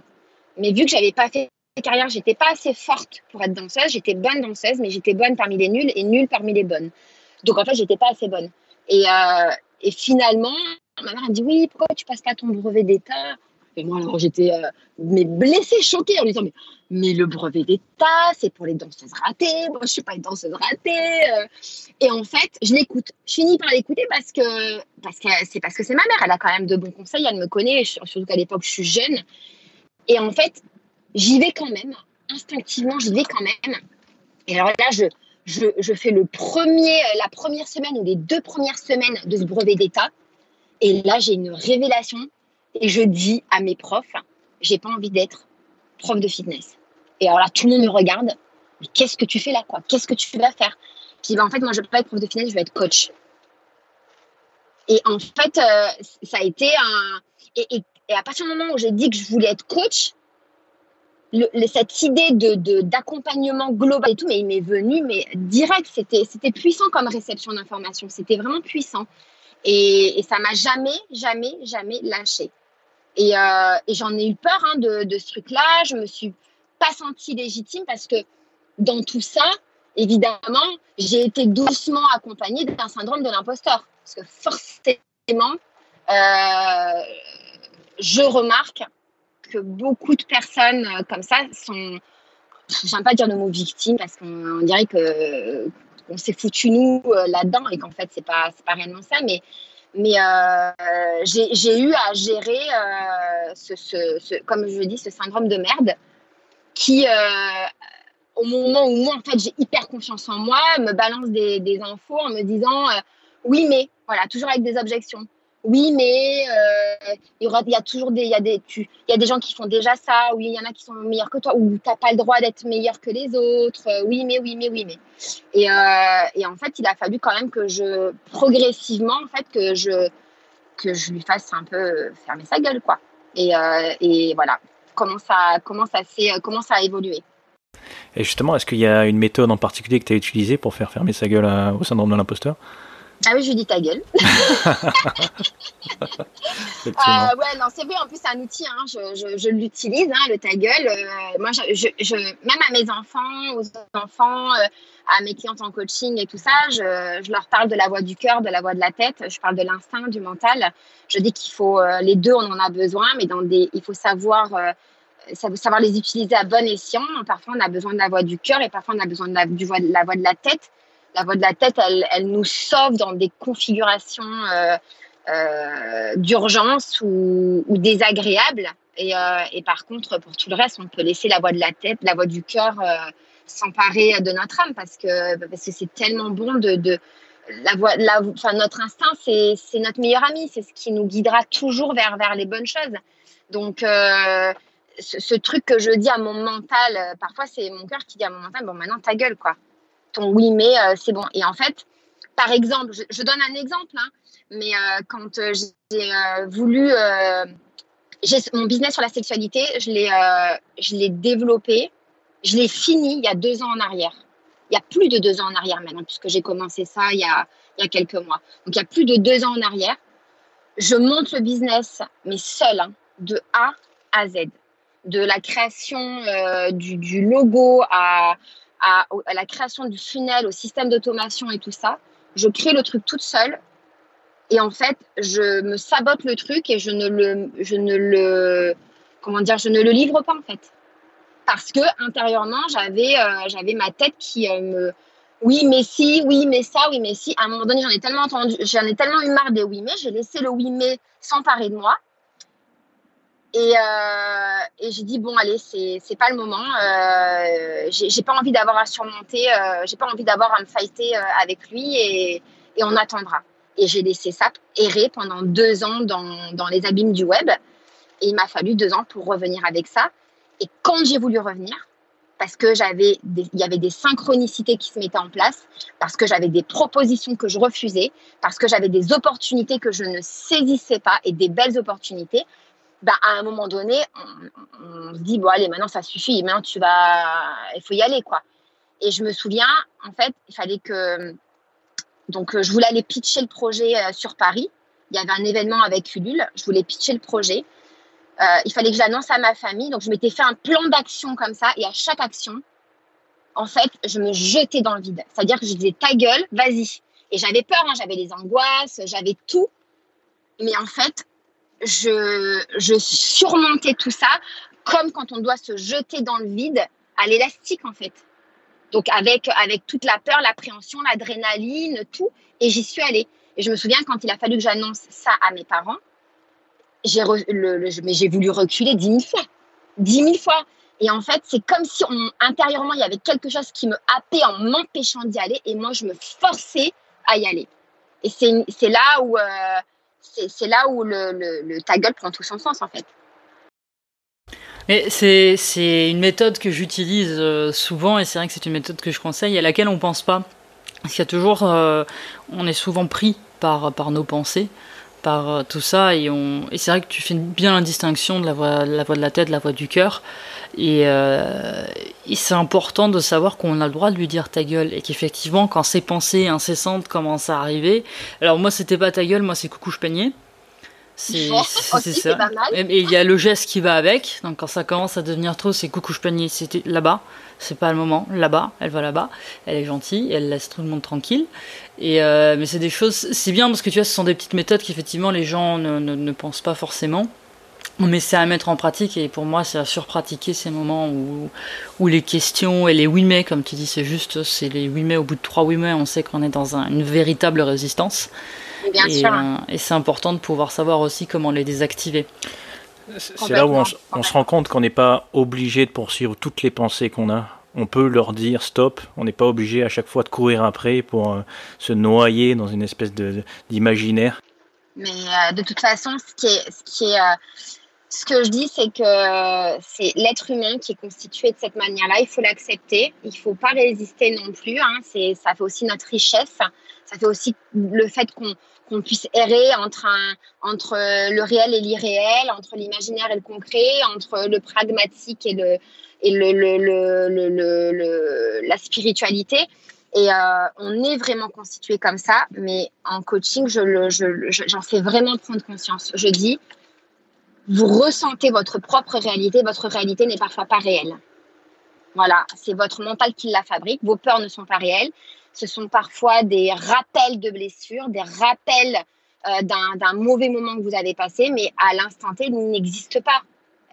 [SPEAKER 2] Mais vu que j'avais pas fait carrière, j'étais pas assez forte pour être danseuse. J'étais bonne danseuse, mais j'étais bonne parmi les nuls et nulle parmi les bonnes. Donc en fait, j'étais pas assez bonne. Et, et finalement, ma mère a dit oui, pourquoi tu passes pas ton brevet d'État? Et moi, alors j'étais euh, blessée, choquée en lui disant mais, mais le brevet d'État, c'est pour les danseuses ratées. Moi, je suis pas une danseuse ratée. Euh. Et en fait, je l'écoute. Je finis par l'écouter parce que c'est parce que c'est ma mère. Elle a quand même de bons conseils. Elle me connaît, surtout qu'à l'époque, je suis jeune. Et en fait, j'y vais quand même. Instinctivement, j'y vais quand même. Et alors là, je, je, je fais le premier, la première semaine ou les deux premières semaines de ce brevet d'État. Et là, j'ai une révélation et je dis à mes profs, j'ai pas envie d'être prof de fitness. Et alors là, tout le monde me regarde. Mais qu'est-ce que tu fais là, quoi? Qu'est-ce que tu vas faire? Je dis, bah, en fait, moi, je ne veux pas être prof de fitness, je veux être coach. Et en fait, euh, ça a été un. Et, à partir du moment où j'ai dit que je voulais être coach, cette idée de d'accompagnement global et tout, mais il m'est venu, mais direct, c'était c'était puissant comme réception d'informations, c'était vraiment puissant. Et, et ça m'a jamais, jamais, jamais lâché. Et, euh, j'en ai eu peur hein, de, de, ce truc-là. Je me suis pas sentie légitime parce que dans tout ça, évidemment, j'ai été doucement accompagnée d'un syndrome de l'imposteur. Parce que forcément, euh, je remarque beaucoup de personnes euh, comme ça sont, j'aime pas dire le mot victime parce qu'on dirait que on s'est foutu nous euh, là-dedans et qu'en fait c'est pas c'est pas réellement ça, mais euh, j'ai eu à gérer, ce, comme je dis, ce syndrome de merde qui, au moment où moi, en fait, j'ai hyper confiance en moi, me balance des, des infos en me disant oui, mais, voilà, toujours avec des objections oui, mais euh, il, y a toujours des, y a des, y a des gens qui font déjà ça. Oui, il y en a qui sont meilleurs que toi. Ou tu n'as pas le droit d'être meilleur que les autres. Euh, oui, mais oui, mais oui, mais. Et, euh, et, en fait, il a fallu quand même que je, progressivement, en fait, que je, que je lui fasse un peu fermer sa gueule, quoi. Et, et voilà, comment ça, comment ça comment ça a évolué.
[SPEAKER 3] Et justement, est-ce qu'il y a une méthode en particulier que tu as utilisée pour faire fermer sa gueule au syndrome de l'imposteur?
[SPEAKER 2] Ah oui, je lui dis ta gueule. euh, ouais, non, c'est vrai, en plus, c'est un outil, hein, je, je, je l'utilise, hein, le ta gueule. Euh, moi, je, je, même à mes enfants, aux enfants, euh, à mes clientes en coaching et tout ça, je, leur parle de la voix du cœur, de la voix de la tête, je parle de l'instinct, du mental. Je dis qu'il faut, euh, les deux, on en a besoin, mais dans des, il faut savoir savoir les utiliser à bon escient. Parfois, on a besoin de la voix du cœur et parfois, on a besoin de la, du voix, de la voix de la tête la voix de la tête, elle, nous sauve dans des configurations euh, euh, d'urgence ou, désagréables. Et, euh, et, par contre, pour tout le reste, on peut laisser la voix de la tête, la voix du cœur s'emparer de notre âme parce que parce que c'est tellement bon de, la voix, la, enfin, notre instinct, c'est notre meilleur ami, c'est ce qui nous guidera toujours vers, vers les bonnes choses. Donc, ce, ce, truc que je dis à mon mental, parfois c'est mon cœur qui dit à mon mental, bon maintenant ta gueule quoi oui mais euh, c'est bon. Et en fait, par exemple, je, donne un exemple, hein, mais quand j'ai voulu mon business sur la sexualité, je l'ai, développé, je l'ai fini il y a deux ans en arrière. Il y a plus de deux ans en arrière maintenant, puisque j'ai commencé ça il y, a, il y a quelques mois. Donc il y a plus de deux ans en arrière. Je monte le business, mais seul, hein, de A à Z. De la création euh, du, logo à, à, la création du funnel, au système d'automation et tout ça. Je crée le truc toute seule. Et en fait, je me sabote le truc et je ne le, je ne le, comment dire, je ne le livre pas en fait parce que intérieurement, j'avais euh, j'avais ma tête qui euh, me oui mais si, oui mais ça, oui mais si. À un moment donné, j'en ai tellement entendu, j'en ai tellement eu marre des oui mais, j'ai laissé le oui mais s'emparer de moi. Et, euh, et j'ai dit bon allez, c'est c'est pas le moment. Euh, j'ai pas envie d'avoir à surmonter, j'ai pas envie d'avoir à me fighter avec lui et, et on attendra. Et j'ai laissé ça errer pendant deux ans dans, dans les abîmes du web. Et il m'a fallu deux ans pour revenir avec ça. Et quand j'ai voulu revenir, parce que j'avais il y avait des synchronicités qui se mettaient en place, parce que j'avais des propositions que je refusais, parce que j'avais des opportunités que je ne saisissais pas et des belles opportunités, bah, à un moment donné, on, se dit bon allez maintenant ça suffit, maintenant tu vas, il faut y aller quoi. Et je me souviens, en fait, il fallait que donc je voulais aller pitcher le projet euh, sur Paris. Il y avait un événement avec Ulule, je voulais pitcher le projet. Euh, il fallait que j'annonce à ma famille. Donc, je m'étais fait un plan d'action comme ça. Et à chaque action, en fait, je me jetais dans le vide. C'est-à-dire que je disais, ta gueule, vas-y. Et j'avais peur, hein, j'avais des angoisses, j'avais tout. Mais en fait, je, surmontais tout ça comme quand on doit se jeter dans le vide à l'élastique, en fait. Donc, avec, avec toute la peur, l'appréhension, l'adrénaline, tout. Et j'y suis allée. Et je me souviens quand il a fallu que j'annonce ça à mes parents, j'ai mais j'ai voulu reculer dix mille fois. Dix mille fois. Et en fait, c'est comme si intérieurement, il y avait quelque chose qui me happait en m'empêchant d'y aller. Et moi, je me forçais à y aller. Et c'est là où, euh, c'est là où le, ta gueule prend tout son sens, en fait.
[SPEAKER 1] Mais c'est une méthode que j'utilise euh, souvent et c'est vrai que c'est une méthode que je conseille à laquelle on pense pas. Parce qu'il y a toujours, euh, on est souvent pris par nos pensées par euh, tout ça et, on... et c'est vrai que tu fais bien la distinction de la voix, la voix de la tête, la voix du cœur et, euh, et c'est important de savoir qu'on a le droit de lui dire ta gueule et qu'effectivement quand ces pensées incessantes commencent à arriver, alors moi c'était pas ta gueule, moi c'est coucou je peignais.
[SPEAKER 2] C'est ça.
[SPEAKER 1] Et il y a le geste qui va avec. Donc quand ça commence à devenir trop, c'est coucou je peignais, c'était là-bas. C'est pas le moment. Là-bas, elle va là-bas. Elle est gentille, elle laisse tout le monde tranquille. Et euh, mais c'est des choses, c'est bien parce que tu vois, ce sont des petites méthodes qu'effectivement les gens ne, ne, pensent pas forcément. Mais c'est à mettre en pratique et pour moi c'est à surpratiquer ces moments où, où les questions et les oui mais comme tu dis c'est juste c'est les oui mais au bout de trois oui mais on sait qu'on est dans une véritable résistance
[SPEAKER 2] Bien et, sûr. Euh,
[SPEAKER 1] et c'est important de pouvoir savoir aussi comment les désactiver.
[SPEAKER 3] C'est là où on, on, se rend compte qu'on n'est pas obligé de poursuivre toutes les pensées qu'on a on peut leur dire stop. On n'est pas obligé à chaque fois de courir après pour euh, se noyer dans une espèce d'imaginaire.
[SPEAKER 2] Mais euh, de toute façon, ce qui est, ce qui est, euh, ce que je dis, c'est que c'est l'être humain qui est constitué de cette manière-là. Il faut l'accepter. Il ne faut pas résister non plus. Hein. C'est, ça fait aussi notre richesse. Ça fait aussi le fait qu'on qu'on puisse errer entre, entre le réel et l'irréel, entre l'imaginaire et le concret, entre le pragmatique et le, et le, le, le, la spiritualité. Et euh, on est vraiment constitué comme ça, mais en coaching, je, j'en fais vraiment prendre conscience. Je dis, vous ressentez votre propre réalité, votre réalité n'est parfois pas réelle. Voilà, c'est votre mental qui la fabrique, vos peurs ne sont pas réelles. Ce sont parfois des rappels de blessures, des rappels euh, d'un mauvais moment que vous avez passé, mais à l'instant T, il n'existe pas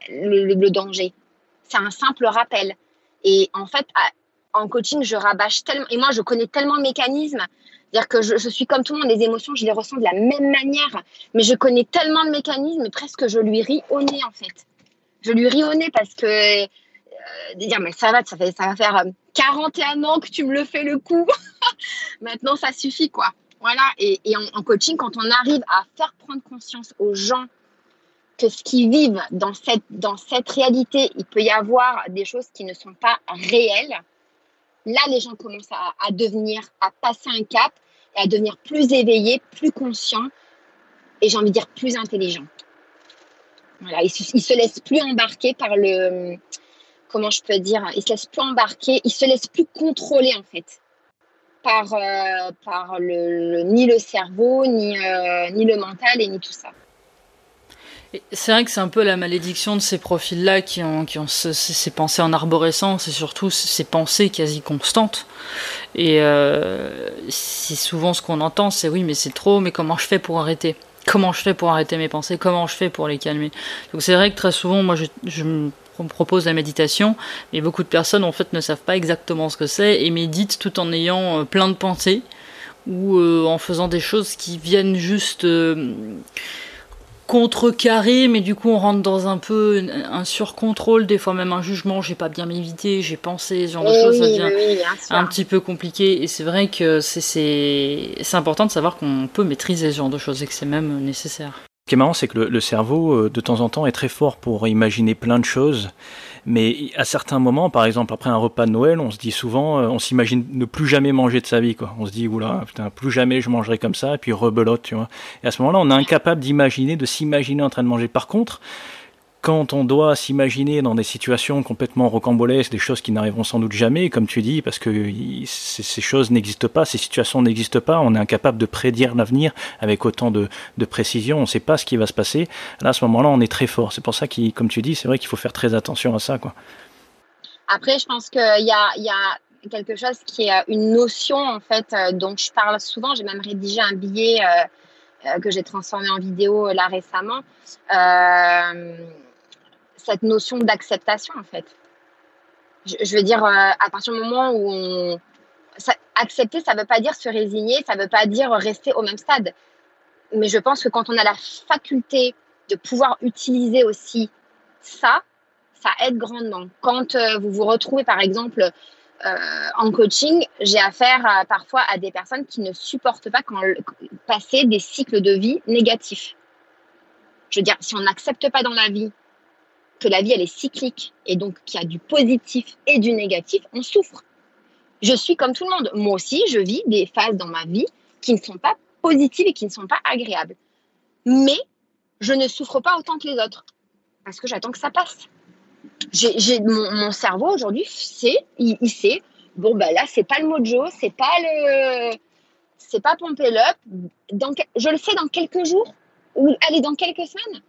[SPEAKER 2] le danger c'est un simple rappel. Et en fait, en coaching, je rabâche tellement, et moi, je connais tellement le mécanisme, c'est-à-dire que je, suis comme tout le monde, les émotions, je les ressens de la même manière, mais je connais tellement le mécanisme, presque je lui ris au nez, en fait. Je lui ris au nez parce que, euh, dire, mais ça va, ça va faire 41 euh, ans que tu me le fais le coup. Maintenant, ça suffit, quoi. Voilà. Et, en coaching, quand on arrive à faire prendre conscience aux gens que ce qu'ils vivent dans cette, dans cette réalité, il peut y avoir des choses qui ne sont pas réelles. Là, les gens commencent à, devenir, à passer un cap et à devenir plus éveillé, plus conscient et j'ai envie de dire plus intelligent. Voilà, il se, se laisse plus embarquer par le, comment je peux dire, il se laisse plus embarquer, il se laisse plus contrôler en fait par, euh, par le, ni le cerveau, ni, euh, ni le mental et ni tout ça.
[SPEAKER 1] C'est vrai que c'est un peu la malédiction de ces profils-là qui ont, ces pensées en arborescence et surtout ces pensées quasi constantes. Et euh, c'est souvent ce qu'on entend, c'est oui, mais c'est trop, mais comment je fais pour arrêter? Comment je fais pour arrêter mes pensées? Comment je fais pour les calmer? Donc c'est vrai que très souvent, moi, je, me propose la méditation, mais beaucoup de personnes en fait ne savent pas exactement ce que c'est et méditent tout en ayant euh, plein de pensées ou euh, en faisant des choses qui viennent juste contrecarré, mais du coup on rentre dans un peu un surcontrôle, des fois même un jugement, j'ai pas bien m'éviter, j'ai pensé, ce genre de choses, ça devient un petit peu compliqué. Et c'est vrai que c'est important de savoir qu'on peut maîtriser ce genre de choses et que c'est même nécessaire.
[SPEAKER 3] Ce qui est marrant, c'est que le, cerveau, euh, de temps en temps, est très fort pour imaginer plein de choses. Mais à certains moments, par exemple après un repas de Noël, on se dit souvent, euh, on s'imagine ne plus jamais manger de sa vie. Quoi. On se dit, oula, putain, plus jamais je mangerai comme ça, et puis rebelote, tu vois. Et à ce moment-là, on est incapable d'imaginer, de s'imaginer en train de manger. Par contre, quand on doit s'imaginer dans des situations complètement rocambolesques, des choses qui n'arriveront sans doute jamais, comme tu dis, parce que ces choses n'existent pas, ces situations n'existent pas, on est incapable de prédire l'avenir avec autant de, précision, on ne sait pas ce qui va se passer. Là, à ce moment-là, on est très fort. C'est pour ça que, comme tu dis, c'est vrai qu'il faut faire très attention à ça. Quoi.
[SPEAKER 2] Après, je pense qu'il y a, quelque chose qui est une notion, en fait, euh, dont je parle souvent. J'ai même rédigé un billet euh, euh, que j'ai transformé en vidéo là récemment cette notion d'acceptation, en fait. Je, veux dire, euh, à partir du moment où on. accepter, ça ne veut pas dire se résigner, ça ne veut pas dire rester au même stade. Mais je pense que quand on a la faculté de pouvoir utiliser aussi ça, ça aide grandement. Quand euh, vous vous retrouvez, par exemple, euh, en coaching, j'ai affaire parfois à des personnes qui ne supportent pas quand, passer des cycles de vie négatifs. Je veux dire, si on n'accepte pas dans la vie que la vie, elle est cyclique et donc qu'il y a du positif et du négatif, on souffre. Je suis comme tout le monde. Moi aussi, je vis des phases dans ma vie qui ne sont pas positives et qui ne sont pas agréables. Mais je ne souffre pas autant que les autres parce que j'attends que ça passe. J'ai, mon, cerveau aujourd'hui sait, il, sait, bon ben là c'est pas le mojo, c'est pas le, c'est pas pomper l'up. je le sais dans quelques jours ou allez dans quelques semaines,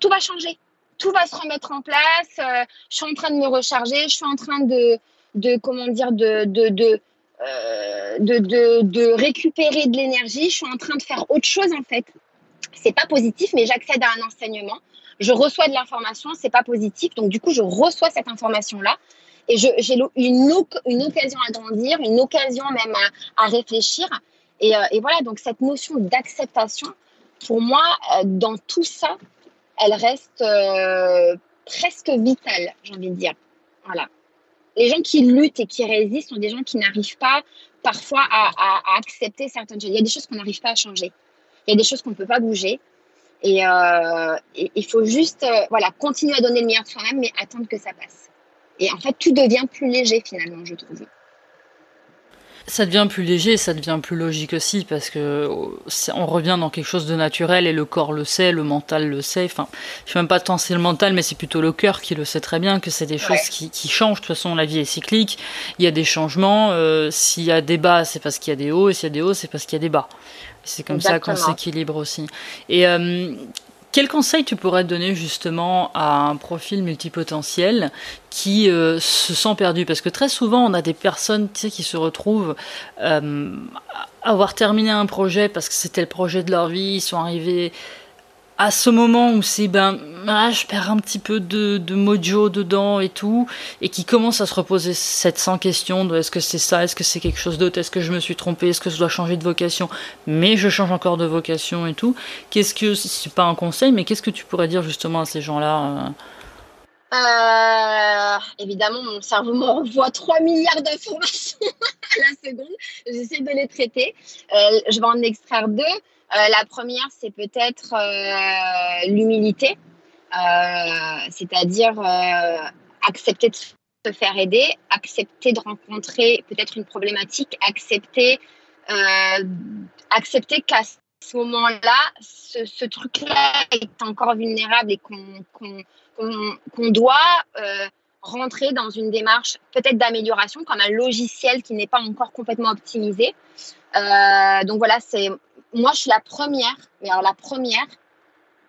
[SPEAKER 2] tout va changer tout va se remettre en place. Euh, je suis en train de me recharger, je suis en train de, de comment dire, de, de, de, euh, de, de, récupérer de l'énergie. Je suis en train de faire autre chose en fait. C'est pas positif, mais j'accède à un enseignement. Je reçois de l'information, c'est pas positif. Donc du coup, je reçois cette information là et j'ai une, une occasion à grandir, une occasion même à, à réfléchir. Et, euh, et, voilà, donc cette notion d'acceptation, pour moi, dans tout ça, elle reste euh, presque vitale, j'ai envie de dire. Voilà. Les gens qui luttent et qui résistent sont des gens qui n'arrivent pas parfois à, accepter certaines choses. Il y a des choses qu'on n'arrive pas à changer. Il y a des choses qu'on ne peut pas bouger. Et euh, il faut juste euh, voilà, continuer à donner le meilleur de soi-même, mais attendre que ça passe. Et en fait, tout devient plus léger finalement, je trouve
[SPEAKER 1] ça devient plus léger, ça devient plus logique aussi parce que on revient dans quelque chose de naturel et le corps le sait, le mental le sait. Enfin, je sais même pas tant c'est le mental, mais c'est plutôt le cœur qui le sait très bien que c'est des choses qui, qui, changent. De toute façon, la vie est cyclique. Il y a des changements. Euh, s'il y a des bas, c'est parce qu'il y a des hauts, et s'il y a des hauts, c'est parce qu'il y a des bas. C'est comme ça qu'on s'équilibre aussi. Et euh, quel conseil tu pourrais donner justement à un profil multipotentiel qui euh, se sent perdu? Parce que très souvent, on a des personnes qui se retrouvent euh, avoir terminé un projet parce que c'était le projet de leur vie, ils sont arrivés à ce moment où c'est ben ah, je perds un petit peu de, de, mojo dedans et tout et qui commence à se reposer cette 100 questions de est-ce que c'est ça est-ce que c'est quelque chose d'autre est-ce que je me suis trompé est-ce que je dois changer de vocation mais je change encore de vocation et tout qu'est-ce que c'est pas un conseil mais qu'est-ce que tu pourrais dire justement à ces gens-là euh?
[SPEAKER 2] Euh, évidemment, mon cerveau m'envoie 3 milliards d'informations à la seconde. J'essaie de les traiter. Euh, je vais en extraire deux. Euh, la première, c'est peut-être euh, l'humilité, euh, c'est-à-dire accepter de se faire aider, accepter de rencontrer peut-être une problématique, accepter accepter qu'à ce moment-là, ce, truc-là est encore vulnérable et qu'on doit rentrer dans une démarche peut-être d'amélioration, comme un logiciel qui n'est pas encore complètement optimisé. Donc voilà, c'est moi je suis la première, mais alors la première.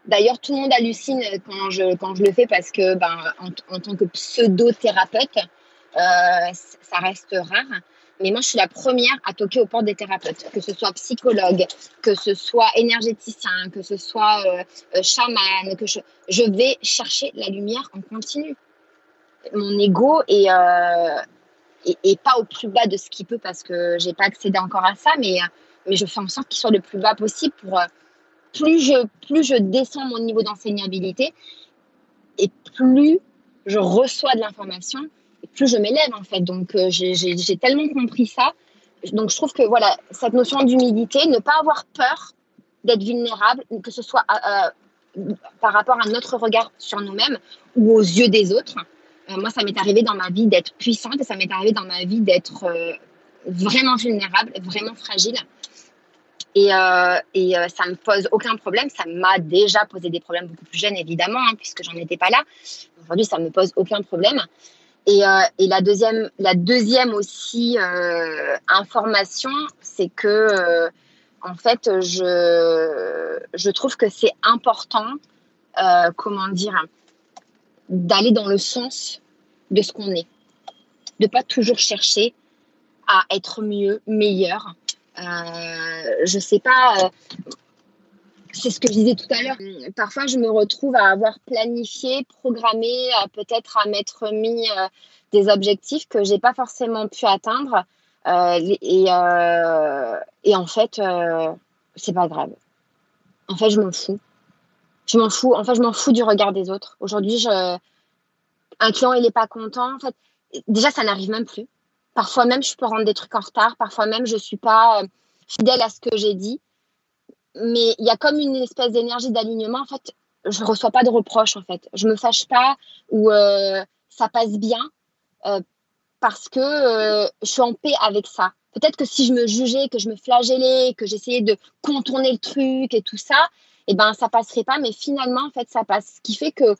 [SPEAKER 2] D'ailleurs, tout le monde hallucine quand je, quand je le fais parce que ben, en, tant que pseudo-thérapeute, euh, ça reste rare. Mais moi, je suis la première à toquer aux portes des thérapeutes, que ce soit psychologue, que ce soit énergéticien, que ce soit euh, chaman, que je, je vais chercher la lumière en continu mon ego est, euh, pas au plus bas de ce qu'il peut parce que j'ai pas accédé encore à ça, mais, mais je fais en sorte qu'il soit le plus bas possible euh, plus je, plus je descends mon niveau d'enseignabilité et plus je reçois de l'information et plus je m'élève en fait. Donc euh, j'ai tellement compris ça. Donc je trouve que voilà, cette notion d'humilité, ne pas avoir peur d'être vulnérable, que ce soit euh, par rapport à notre regard sur nous-mêmes ou aux yeux des autres, euh, moi, ça m'est arrivé dans ma vie d'être puissante et ça m'est arrivé dans ma vie d'être euh, vraiment vulnérable, vraiment fragile. Et, euh, et ça me pose aucun problème. Ça m'a déjà posé des problèmes beaucoup plus jeunes, évidemment, hein, puisque j'en étais pas là. Aujourd'hui, ça me pose aucun problème. Et, et, la deuxième, la deuxième aussi information, c'est que en fait, je, je trouve que c'est important, comment dire, d'aller dans le sens de ce qu'on est. De pas toujours chercher à être mieux, meilleur. Euh, je sais pas, euh, c'est ce que je disais tout à l'heure. Parfois, je me retrouve à avoir planifié, programmé, peut-être à m'être mis euh, des objectifs que j'ai pas forcément pu atteindre. Euh, et, en fait, c'est pas grave. En fait, je m'en fous je m'en fous. En je m'en fous du regard des autres. Aujourd'hui, un client, il n'est pas content. En fait, déjà, ça n'arrive même plus. Parfois même, je peux rendre des trucs en retard. Parfois même, je ne suis pas euh, fidèle à ce que j'ai dit. Mais il y a comme une espèce d'énergie d'alignement. En fait, je ne reçois pas de reproches. En fait, je me fâche pas ou euh, ça passe bien euh, parce que je suis en paix avec ça. Peut-être que si je me jugeais, que je me flagellais, que j'essayais de contourner le truc et tout ça, eh ben ça passerait pas, mais finalement en fait ça passe. Ce qui fait que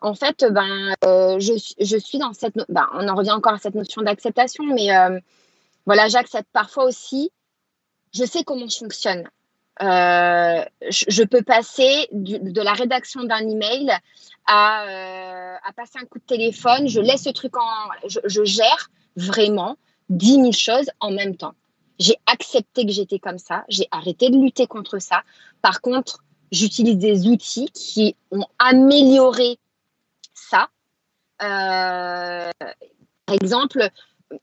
[SPEAKER 2] en fait ben euh, je, je, suis dans cette ben, on en revient encore à cette notion d'acceptation, mais euh, voilà j'accepte parfois aussi. Je sais comment je fonctionne. Euh, je, peux passer de la rédaction d'un email à, à, passer un coup de téléphone. Je laisse ce truc en. Je, je gère vraiment 10 000 choses en même temps. J'ai accepté que j'étais comme ça. J'ai arrêté de lutter contre ça. Par contre, j'utilise des outils qui ont amélioré par exemple,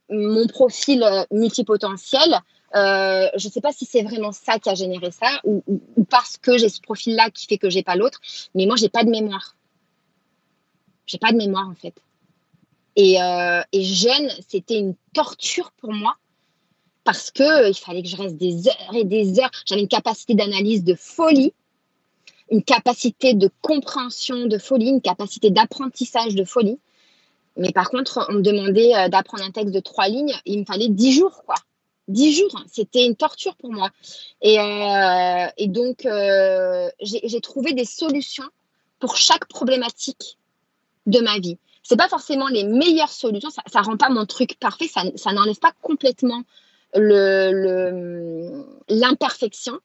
[SPEAKER 2] mon profil multipotentiel, euh, je ne sais pas si c'est vraiment ça qui a généré ça ou, parce que j'ai ce profil-là qui fait que j'ai pas l'autre, mais moi j'ai pas de mémoire. J'ai pas de mémoire en fait. Et, euh, et jeune, c'était une torture pour moi parce que il fallait que je reste des heures et des heures. J'avais une capacité d'analyse de folie une capacité de compréhension de folie, une capacité d'apprentissage de folie. Mais par contre, on me demandait euh, d'apprendre un texte de trois lignes, il me fallait dix jours, quoi. Dix jours, c'était une torture pour moi. Et, euh, donc, euh, j'ai trouvé des solutions pour chaque problématique de ma vie. C'est pas forcément les meilleures solutions, ça, ça rend pas mon truc parfait, ça, n'enlève pas complètement l'imperfection,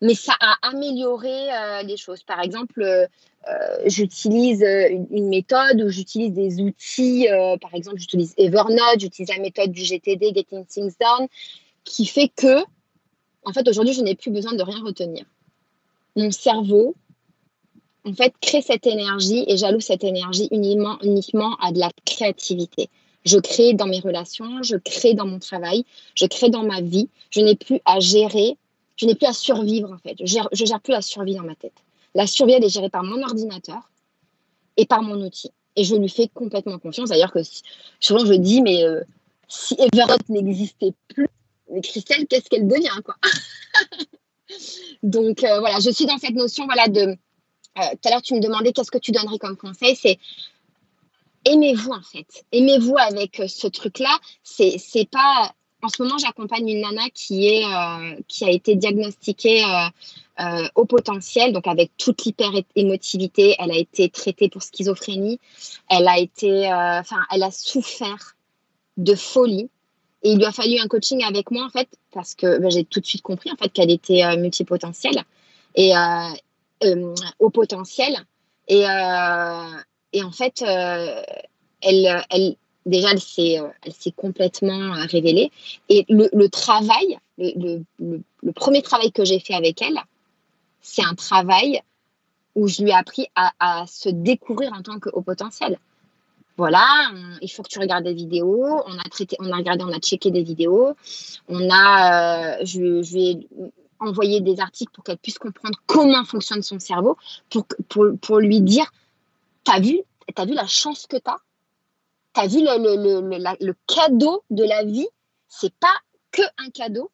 [SPEAKER 2] mais ça a amélioré euh, les choses. Par exemple, euh, euh, j'utilise une, méthode ou j'utilise des outils, par exemple, j'utilise Evernote, j'utilise la méthode du GTD, Getting Things Done, qui fait que, en fait, aujourd'hui, je n'ai plus besoin de rien retenir. Mon cerveau, en fait, crée cette énergie et j'alloue cette énergie uniquement, uniquement à de la créativité. Je crée dans mes relations, je crée dans mon travail, je crée dans ma vie. Je n'ai plus à gérer je n'ai plus à survivre en fait. Je gère, gère plus la survie dans ma tête. La survie, elle est gérée par mon ordinateur et par mon outil. Et je lui fais complètement confiance. D'ailleurs, que souvent je dis, mais euh, si Evernote n'existait plus, mais Christelle, qu'est-ce qu'elle devient quoi? Donc euh, voilà, je suis dans cette notion voilà de. Euh, tout à l'heure, tu me demandais qu'est-ce que tu donnerais comme conseil. C'est aimez-vous en fait. Aimez-vous avec ce truc-là. C'est c'est pas en ce moment, j'accompagne une nana qui, est, qui a été diagnostiquée au potentiel, donc avec toute l'hyper-émotivité. Elle a été traitée pour schizophrénie. Elle a été, enfin, elle a souffert de folie. Et il lui a fallu un coaching avec moi, en fait, parce que ben, j'ai tout de suite compris, en fait, qu'elle était euh, multipotentielle et euh, euh, au potentiel. Et, et en fait, elle, elle, déjà, elle s'est, s'est complètement révélée. Et le, travail, le, premier travail que j'ai fait avec elle, c'est un travail où je lui ai appris à, se découvrir en tant que potentiel voilà, il faut que tu regardes des vidéos. On a traité, on a regardé, on a checké des vidéos. On a, euh, je, lui ai envoyé des articles pour qu'elle puisse comprendre comment fonctionne son cerveau, pour, pour, pour lui dire, t'as vu, as vu la chance que t'as T'as vu le, le, le, le, cadeau de la vie C'est pas que un cadeau,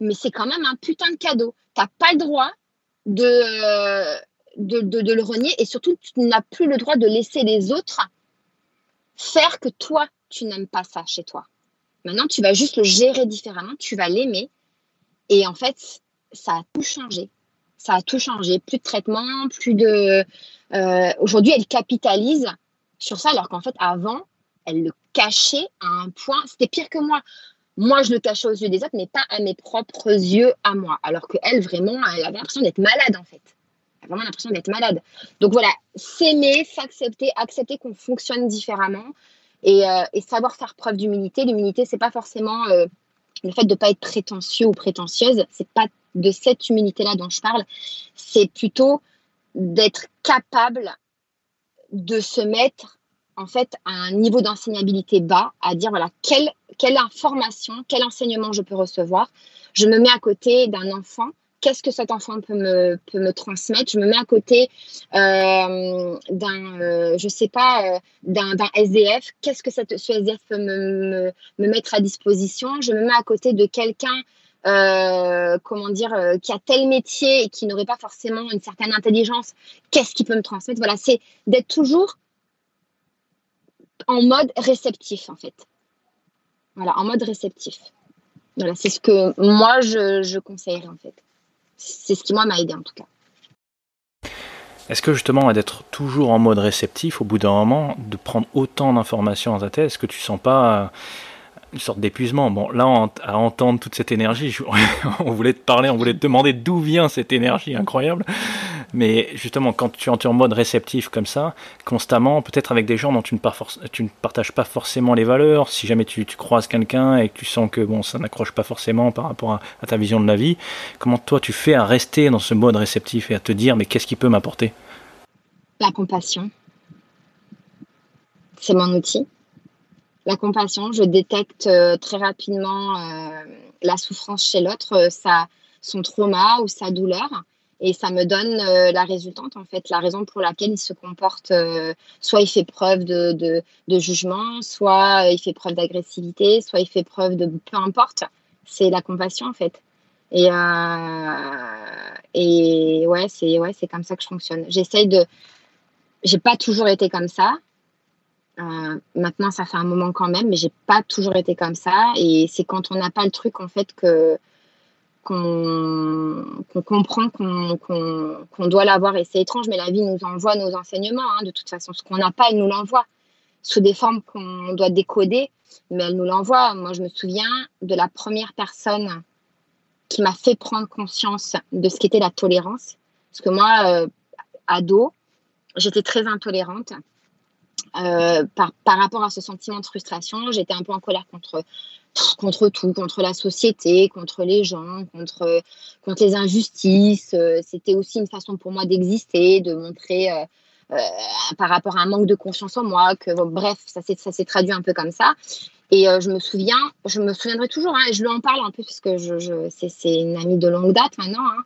[SPEAKER 2] mais c'est quand même un putain de cadeau. T'as pas le droit de, de, de, de le renier et surtout, tu n'as plus le droit de laisser les autres faire que toi, tu n'aimes pas ça chez toi. Maintenant, tu vas juste le gérer différemment, tu vas l'aimer. Et en fait, ça a tout changé. Ça a tout changé. Plus de traitement, plus de... Euh, aujourd'hui, elle capitalise sur ça, alors qu'en fait, avant, elle le cachait à un point. C'était pire que moi. Moi, je le cachais aux yeux des autres, mais pas à mes propres yeux à moi. Alors qu'elle, vraiment, elle avait l'impression d'être malade, en fait vraiment l'impression d'être malade. Donc voilà, s'aimer, s'accepter, accepter qu'on fonctionne différemment et, euh, savoir faire preuve d'humilité. L'humilité, c'est pas forcément euh, le fait de ne pas être prétentieux ou prétentieuse. C'est pas de cette humilité-là dont je parle. C'est plutôt d'être capable de se mettre en fait un niveau d'enseignabilité bas, à dire voilà quelle, quelle information, quel enseignement je peux recevoir. Je me mets à côté d'un enfant qu'est-ce que cet enfant peut me, transmettre? Je me mets à côté euh, d'un, euh, je sais pas, euh, d'un, SDF. Qu'est-ce que cette, ce SDF peut me, me, mettre à disposition? Je me mets à côté de quelqu'un, comment dire, qui a tel métier et qui n'aurait pas forcément une certaine intelligence. Qu'est-ce qu'il peut me transmettre? Voilà, c'est d'être toujours en mode réceptif, en fait. Voilà, en mode réceptif. Voilà, c'est ce que moi, je, je conseillerais, en fait c'est ce qui moi m'a aidé en tout cas.
[SPEAKER 3] Est-ce que justement d'être toujours en mode réceptif au bout d'un moment, de prendre autant d'informations dans ta tête, est-ce que tu sens pas une sorte d'épuisement? Bon, là, à entendre toute cette énergie, on voulait te parler, on voulait te demander d'où vient cette énergie incroyable. Mais justement, quand tu es en mode réceptif comme ça, constamment, peut-être avec des gens dont tu ne, partages pas forcément les valeurs, si jamais tu, croises quelqu'un et que tu sens que bon, ça n'accroche pas forcément par rapport à, ta vision de la vie, comment toi tu fais à rester dans ce mode réceptif et à te dire, mais qu'est-ce qui peut m'apporter?
[SPEAKER 2] La compassion. C'est mon outil la compassion. Je détecte euh, très rapidement euh, la souffrance chez l'autre, euh, son trauma ou sa douleur. Et ça me donne la résultante, en fait, la raison pour laquelle il se comporte, soit il fait preuve de, de, jugement, soit il fait preuve d'agressivité, soit il fait preuve de peu importe. C'est la compassion, en fait. Et, et ouais, c'est ouais, comme ça que je fonctionne. J'essaye de. J'ai pas toujours été comme ça. Euh, maintenant, ça fait un moment quand même, mais j'ai pas toujours été comme ça. Et c'est quand on n'a pas le truc, en fait, que qu'on comprend qu'on doit l'avoir. Et c'est étrange, mais la vie nous envoie nos enseignements. Hein, de toute façon, ce qu'on n'a pas, elle nous l'envoie sous des formes qu'on doit décoder, mais elle nous l'envoie. Moi, je me souviens de la première personne qui m'a fait prendre conscience de ce qu'était la tolérance. Parce que moi, euh, ado, j'étais très intolérante. Euh, par, par, rapport à ce sentiment de frustration, j'étais un peu en colère contre, contre tout, contre la société, contre les gens, contre, contre les injustices. Euh, c'était aussi une façon pour moi d'exister, de montrer euh, par rapport à un manque de confiance en moi, que bref, ça s'est traduit un peu comme ça. Et je me souviens, je me souviendrai toujours, hein, je lui en parle un peu parce que je, je c'est une amie de longue date maintenant. Hein.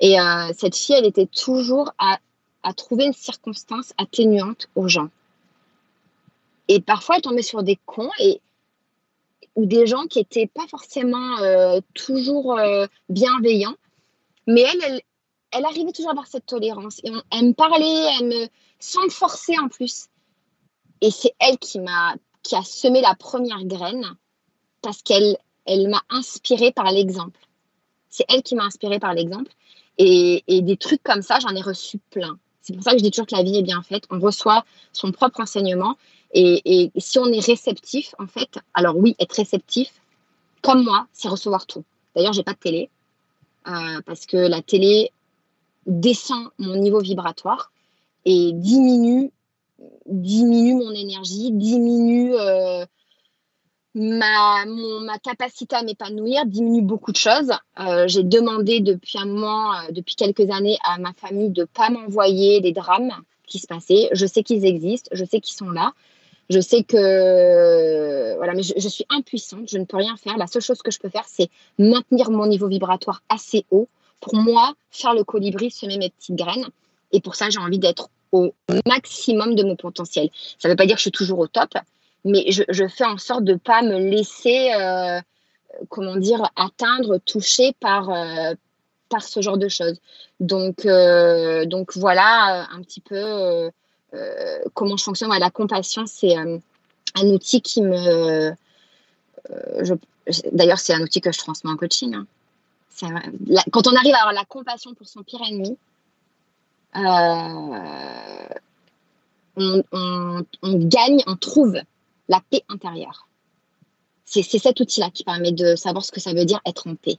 [SPEAKER 2] et cette fille, elle était toujours à, à trouver une circonstance atténuante aux gens. Et parfois, elle tombait sur des cons et, ou des gens qui n'étaient pas forcément euh, toujours euh, bienveillants. Mais elle, elle, arrivait toujours à avoir cette tolérance. Et elle me parlait, elle me, sans me forcer en plus. Et c'est elle qui m'a qui a semé la première graine parce qu'elle elle m'a inspirée par l'exemple. C'est elle qui m'a inspirée par l'exemple. Et, des trucs comme ça, j'en ai reçu plein. C'est pour ça que je dis toujours que la vie est bien faite. On reçoit son propre enseignement. Et, si on est réceptif, en fait, alors oui, être réceptif, comme moi, c'est recevoir tout. D'ailleurs, j'ai pas de télé euh, parce que la télé descend mon niveau vibratoire et diminue, diminue mon énergie, diminue euh, ma, ma capacité à m'épanouir diminue beaucoup de choses. Euh, j'ai demandé depuis un moment, depuis quelques années, à ma famille de ne pas m'envoyer des drames qui se passaient. Je sais qu'ils existent, je sais qu'ils sont là. Je sais que voilà, mais je, suis impuissante, je ne peux rien faire. La seule chose que je peux faire, c'est maintenir mon niveau vibratoire assez haut pour moi faire le colibri, semer mes petites graines. Et pour ça, j'ai envie d'être au maximum de mon potentiel. Ça ne veut pas dire que je suis toujours au top, mais je, fais en sorte de ne pas me laisser, euh, comment dire, atteindre, toucher par, euh, par ce genre de choses. Donc, euh, donc voilà un petit peu comment je fonctionne. la compassion, c'est un outil qui me... D'ailleurs, c'est un outil que je transmets en coaching. Hein. quand on arrive à avoir la compassion pour son pire ennemi, on, gagne, on trouve la paix intérieure. C'est cet outil-là qui permet de savoir ce que ça veut dire être en paix.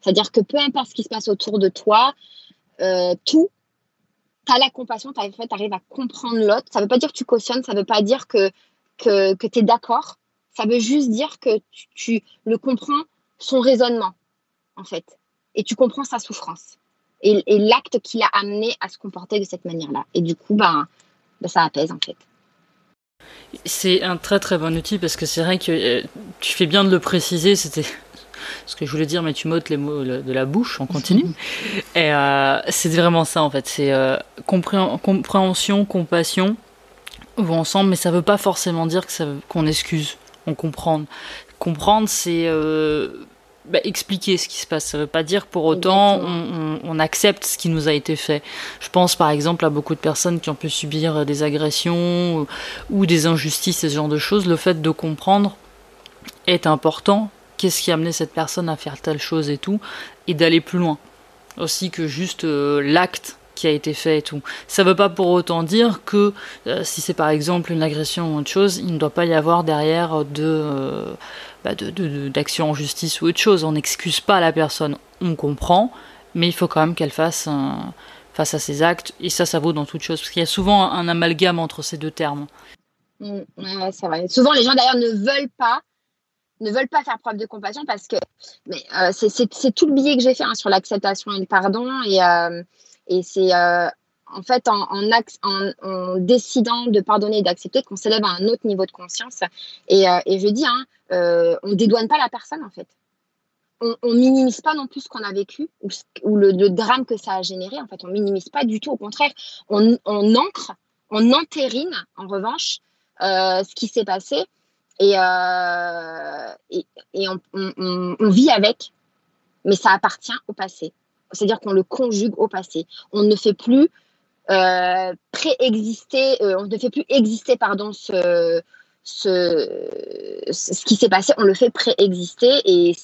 [SPEAKER 2] C'est-à-dire que peu importe ce qui se passe autour de toi, euh, tout, la compassion, tu arrives à comprendre l'autre. Ça ne veut pas dire que tu cautionnes, ça ne veut pas dire que, que, tu es d'accord. Ça veut juste dire que tu, le comprends, son raisonnement, en fait. Et tu comprends sa souffrance. Et, l'acte qui l'a amené à se comporter de cette manière-là. Et du coup, ben, ben ça apaise, en fait.
[SPEAKER 1] C'est un très très bon outil parce que c'est vrai que euh, tu fais bien de le préciser, c'était ce que je voulais dire, mais tu m'ôtes les mots de la bouche, on continue. Et euh, c'est vraiment ça en fait, c'est euh, compréhension, compassion vont ensemble, mais ça veut pas forcément dire qu'on excuse, on comprend. Comprendre, c'est bah, expliquer ce qui se passe. Ça ne veut pas dire pour autant on, accepte ce qui nous a été fait. Je pense par exemple à beaucoup de personnes qui ont pu subir des agressions ou, des injustices, ce genre de choses. Le fait de comprendre est important. Qu'est-ce qui a amené cette personne à faire telle chose et tout, et d'aller plus loin. Aussi que juste euh, l'acte qui a été fait et tout. Ça ne veut pas pour autant dire que euh, si c'est par exemple une agression ou autre chose, il ne doit pas y avoir derrière de... Euh, bah, d'action en justice ou autre chose. On n'excuse pas la personne, on comprend, mais il faut quand même qu'elle fasse face à ses actes. Et ça, ça vaut dans toute chose, parce qu'il y a souvent un, amalgame entre ces deux termes.
[SPEAKER 2] Mmh, c'est vrai. Souvent, les gens d'ailleurs ne veulent pas ne veulent pas faire preuve de compassion parce que mais euh, c'est tout le billet que j'ai fait hein, sur l'acceptation et le pardon et, euh, et c'est euh, en fait, en, en, décidant de pardonner et d'accepter qu'on s'élève à un autre niveau de conscience. Et, euh, je dis, hein, on ne dédouane pas la personne, en fait. On, ne minimise pas non plus ce qu'on a vécu ou, le, drame que ça a généré. En fait, on minimise pas du tout. Au contraire, on, ancre, on entérine, en revanche, ce qui s'est passé et, et, on vit avec, mais ça appartient au passé. C'est-à-dire qu'on le conjugue au passé. On ne fait plus euh, préexister, euh, on ne fait plus exister pardon ce, ce, ce qui s'est passé, on le fait préexister et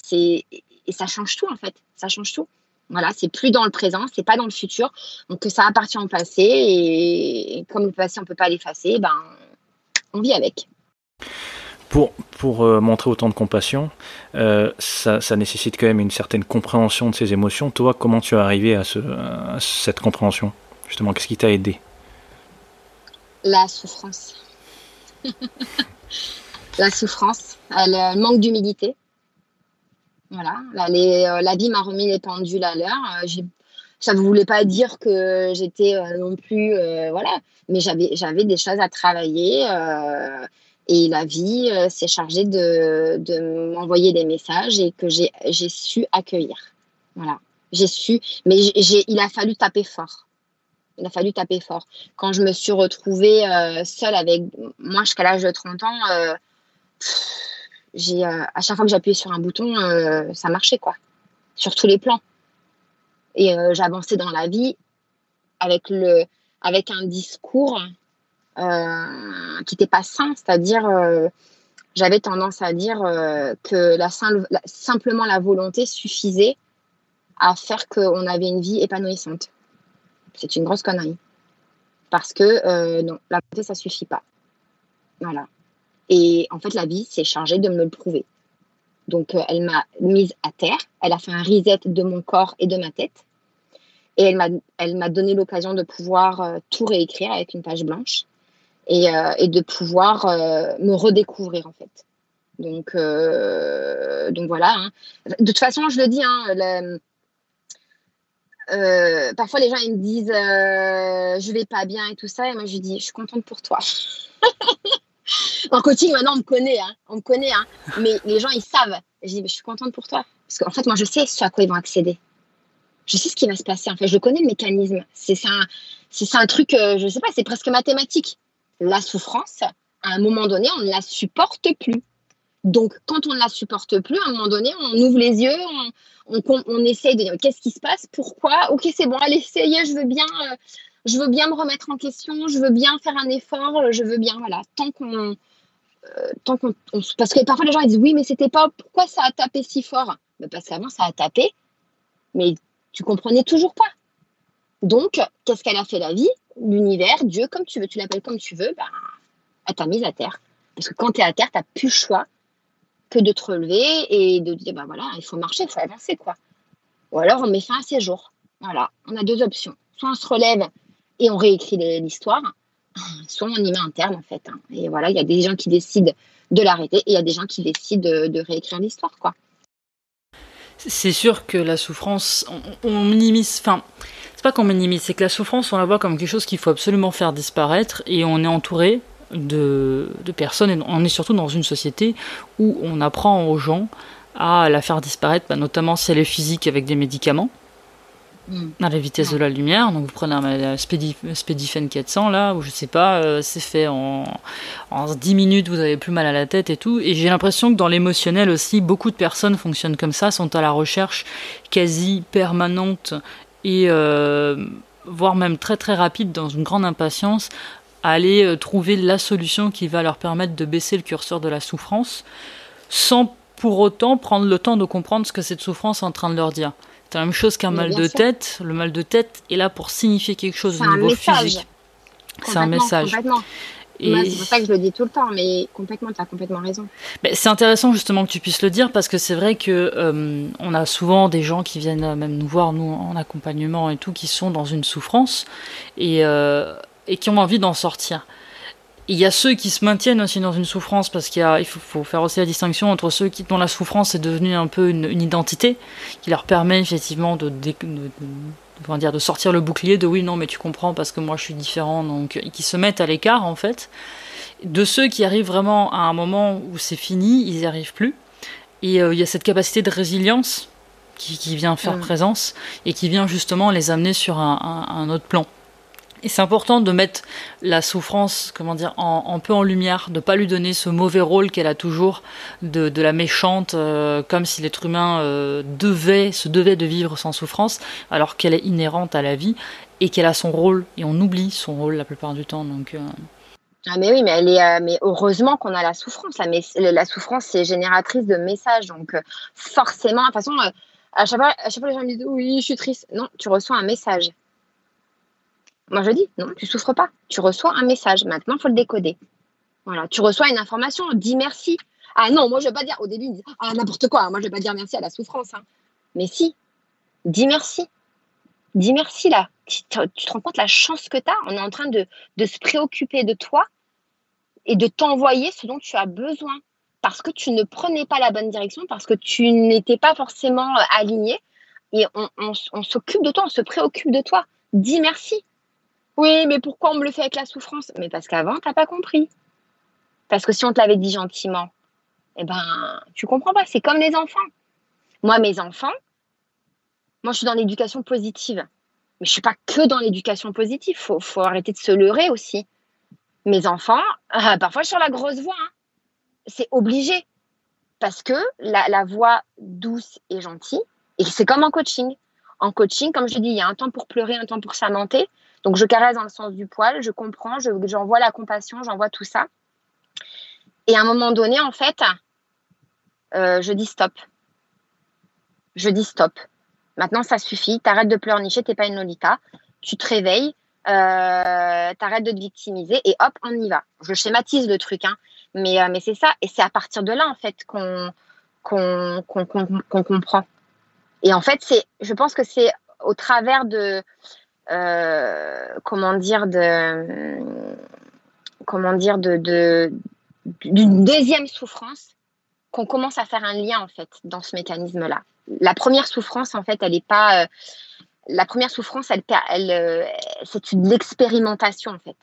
[SPEAKER 2] et ça change tout en fait, ça change tout. Voilà, c'est plus dans le présent, c'est pas dans le futur, donc ça appartient au passé et, comme le passé on peut pas l'effacer, ben on vit avec.
[SPEAKER 3] Pour, euh, montrer autant de compassion, ça, ça, nécessite quand même une certaine compréhension de ses émotions. Toi, comment tu es arrivé à, ce, à cette compréhension? Justement, qu'est-ce qui t'a aidé?
[SPEAKER 2] La souffrance. la souffrance, le manque d'humilité. Voilà, euh, la vie m'a remis les pendules à l'heure. Euh, ça ne voulait pas dire que j'étais euh, non plus, voilà, mais j'avais des choses à travailler. Et la vie s'est chargée de, m'envoyer des messages et que j'ai su accueillir. Voilà, j'ai su, mais il a fallu taper fort il a fallu taper fort. Quand je me suis retrouvée euh, seule avec moi jusqu'à l'âge de 30 ans, euh, j'ai, euh, à chaque fois que j'appuyais sur un bouton, ça marchait quoi, sur tous les plans. Et j'avançais dans la vie avec, le, avec un discours qui n'était pas sain, c'est-à-dire j'avais tendance à dire que la, simplement la volonté suffisait à faire qu'on avait une vie épanouissante. C'est une grosse connerie. Parce que non, la volonté, ça suffit pas. Voilà. Et en fait, la vie s'est chargée de me le prouver. Donc, elle m'a mise à terre. Elle a fait un reset de mon corps et de ma tête. Et elle m'a, donné l'occasion de pouvoir euh, tout réécrire avec une page blanche et, euh, et de pouvoir euh, me redécouvrir en fait. Donc, donc voilà. Hein. De toute façon, je le dis, hein, parfois les gens ils me disent je vais pas bien et tout ça et moi je dis je suis contente pour toi. en coaching maintenant on me connaît, hein, on me connaît, hein, mais les gens ils savent. Je dis je suis contente pour toi parce qu'en fait moi je sais ce à quoi ils vont accéder je sais ce qui va se passer. En fait, je connais le mécanisme. C'est c'est un truc, euh, je sais pas, c'est presque mathématique. La souffrance, à un moment donné, on ne la supporte plus. Donc, quand on ne la supporte plus, à un moment donné, on ouvre les yeux, on, on, essaye de dire qu'est-ce qui se passe, pourquoi, ok, c'est bon, allez, essayez, je veux bien, euh, je veux bien me remettre en question, je veux bien faire un effort, je veux bien, voilà, tant qu'on, euh, tant qu'on, parce que parfois les gens disent oui, mais c'était pas, pourquoi ça a tapé si fort? Mais Parce qu'avant ça a tapé, mais tu comprenais toujours pas. Donc, qu'est-ce qu'elle a fait la vie? L'univers, Dieu, comme tu veux, tu l'appelles comme tu veux, ben, elle t'a mise à terre. Parce que quand tu es à terre, tu n'as plus le choix que de te relever et de dire, ben voilà, il faut marcher, il faut avancer, quoi. Ou alors, on met fin à ces jours. Voilà, on a deux options. Soit on se relève et on réécrit l'histoire, soit on y met un terme, en fait. Hein. Et voilà, il y a des gens qui décident de l'arrêter et il y a des gens qui décident de, réécrire l'histoire, quoi.
[SPEAKER 1] C'est sûr que la souffrance, on, minimise. Enfin, pas qu'on minimise, c'est que la souffrance, on la voit comme quelque chose qu'il faut absolument faire disparaître et on est entouré de, personnes et on est surtout dans une société où on apprend aux gens à la faire disparaître, bah, notamment si elle est physique avec des médicaments. Mm. à la vitesse de la lumière. Donc vous prenez un Spedifen 400 là, ou je sais pas, euh, c'est fait en, en 10 minutes, vous avez plus mal à la tête et tout. Et j'ai l'impression que dans l'émotionnel aussi, beaucoup de personnes fonctionnent comme ça, sont à la recherche quasi permanente et euh, voire même très très rapide dans une grande impatience à aller euh, trouver la solution qui va leur permettre de baisser le curseur de la souffrance sans pour autant prendre le temps de comprendre ce que cette souffrance est en train de leur dire. C'est la même chose qu'un mal de tête. Le mal de tête est là pour signifier quelque chose au niveau physique.
[SPEAKER 2] C'est un message. C'est pour ça que je le dis tout le temps, mais complètement, tu as complètement raison.
[SPEAKER 1] c'est intéressant justement que tu puisses le dire parce que c'est vrai que euh, on a souvent des gens qui viennent même nous voir, nous en accompagnement et tout, qui sont dans une souffrance et, euh, et qui ont envie d'en sortir il y a ceux qui se maintiennent aussi dans une souffrance parce qu'il il faut, faire aussi la distinction entre ceux qui, dont la souffrance est devenue un peu une, identité qui leur permet effectivement de, de, de, dire, de sortir le bouclier de oui non mais tu comprends parce que moi je suis différent donc qui se mettent à l'écart en fait. De ceux qui arrivent vraiment à un moment où c'est fini ils n'y arrivent plus. Et euh, il y a cette capacité de résilience qui, qui vient faire mm. présence et qui vient justement les amener sur un, un autre plan et c'est important de mettre la souffrance, comment dire, un peu en lumière, de pas lui donner ce mauvais rôle qu'elle a toujours de, la méchante, euh, comme si l'être humain euh, devait, se devait de vivre sans souffrance, alors qu'elle est inhérente à la vie et qu'elle a son rôle. Et on oublie son rôle la plupart du temps. Euh.
[SPEAKER 2] Ah mais oui, mais elle est, mais heureusement qu'on a la souffrance. La, la souffrance, c'est génératrice de messages. Donc forcément, de toute façon, à chaque, fois, à chaque fois, les gens me disent oui, je suis triste. Non, tu reçois un message. Moi, je dis, non, tu souffres pas. Tu reçois un message. Maintenant, il faut le décoder. Voilà, tu reçois une information, dis merci. Ah non, moi, je ne vais pas dire, au début, ah, n'importe quoi, moi, je ne vais pas dire merci à la souffrance. Hein. Mais si, dis merci. Dis merci, là. Tu te, rends compte la chance que tu as On est en train de, se préoccuper de toi et de t'envoyer ce dont tu as besoin. Parce que tu ne prenais pas la bonne direction, parce que tu n'étais pas forcément euh, aligné. Et on, on s'occupe de toi, on se préoccupe de toi. Dis merci. Oui, mais pourquoi on me le fait avec la souffrance? Mais parce qu'avant, tu n'as pas compris. Parce que si on te l'avait dit gentiment, eh ben, tu comprends pas. C'est comme les enfants. Moi, mes enfants, moi, je suis dans l'éducation positive. Mais je suis pas que dans l'éducation positive. Faut, faut arrêter de se leurrer aussi. Mes enfants, euh, parfois sur la grosse voix, hein. c'est obligé. Parce que la, la voix douce et gentille, et c'est comme en coaching. En coaching, comme je dis, il y a un temps pour pleurer, un temps pour s'amenter. Donc, je caresse dans le sens du poil, je comprends, j'envoie la compassion, j'envoie tout ça. Et à un moment donné, en fait, euh, je dis stop. Je dis stop. Maintenant, ça suffit. T'arrêtes de pleurnicher, t'es pas une Lolita. Tu te réveilles, euh, t'arrêtes de te victimiser et hop, on y va. Je schématise le truc, hein. mais, euh, mais c'est ça. Et c'est à partir de là, en fait, qu'on comprend. Et en fait, je pense que c'est au travers de, comment dire, de, comment dire, de, d'une deuxième souffrance qu'on commence à faire un lien en fait dans ce mécanisme-là. La première souffrance, en fait, elle n'est pas. Euh, la première souffrance, elle, elle, euh, c'est une l'expérimentation en fait.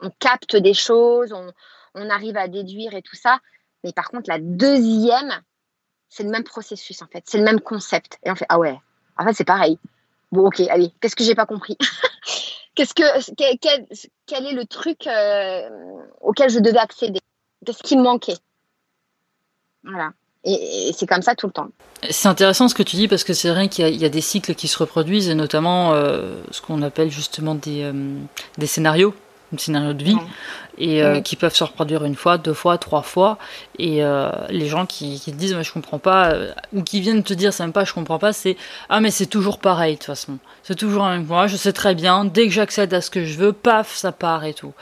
[SPEAKER 2] On capte des choses, on, on, arrive à déduire et tout ça. Mais par contre, la deuxième, c'est le même processus en fait, c'est le même concept. Et on fait ah ouais, en fait c'est pareil. Bon ok, allez, qu'est-ce que j'ai pas compris Qu'est-ce que quel, quel, est le truc euh, auquel je devais accéder Qu'est-ce qui me manquait Voilà. Et, c'est comme ça tout le temps.
[SPEAKER 1] C'est intéressant ce que tu dis parce que c'est vrai qu'il y, a des cycles qui se reproduisent et notamment euh, ce qu'on appelle justement des, euh, des scénarios scénario de vie, et euh, qui peuvent se reproduire une fois, deux fois, trois fois. Et euh, les gens qui, te disent, mais je comprends pas, euh, ou qui viennent te dire, c'est même pas, je comprends pas, c'est, ah, mais c'est toujours pareil, de toute façon. C'est toujours un même moi, je sais très bien, dès que j'accède à ce que je veux, paf, ça part et tout.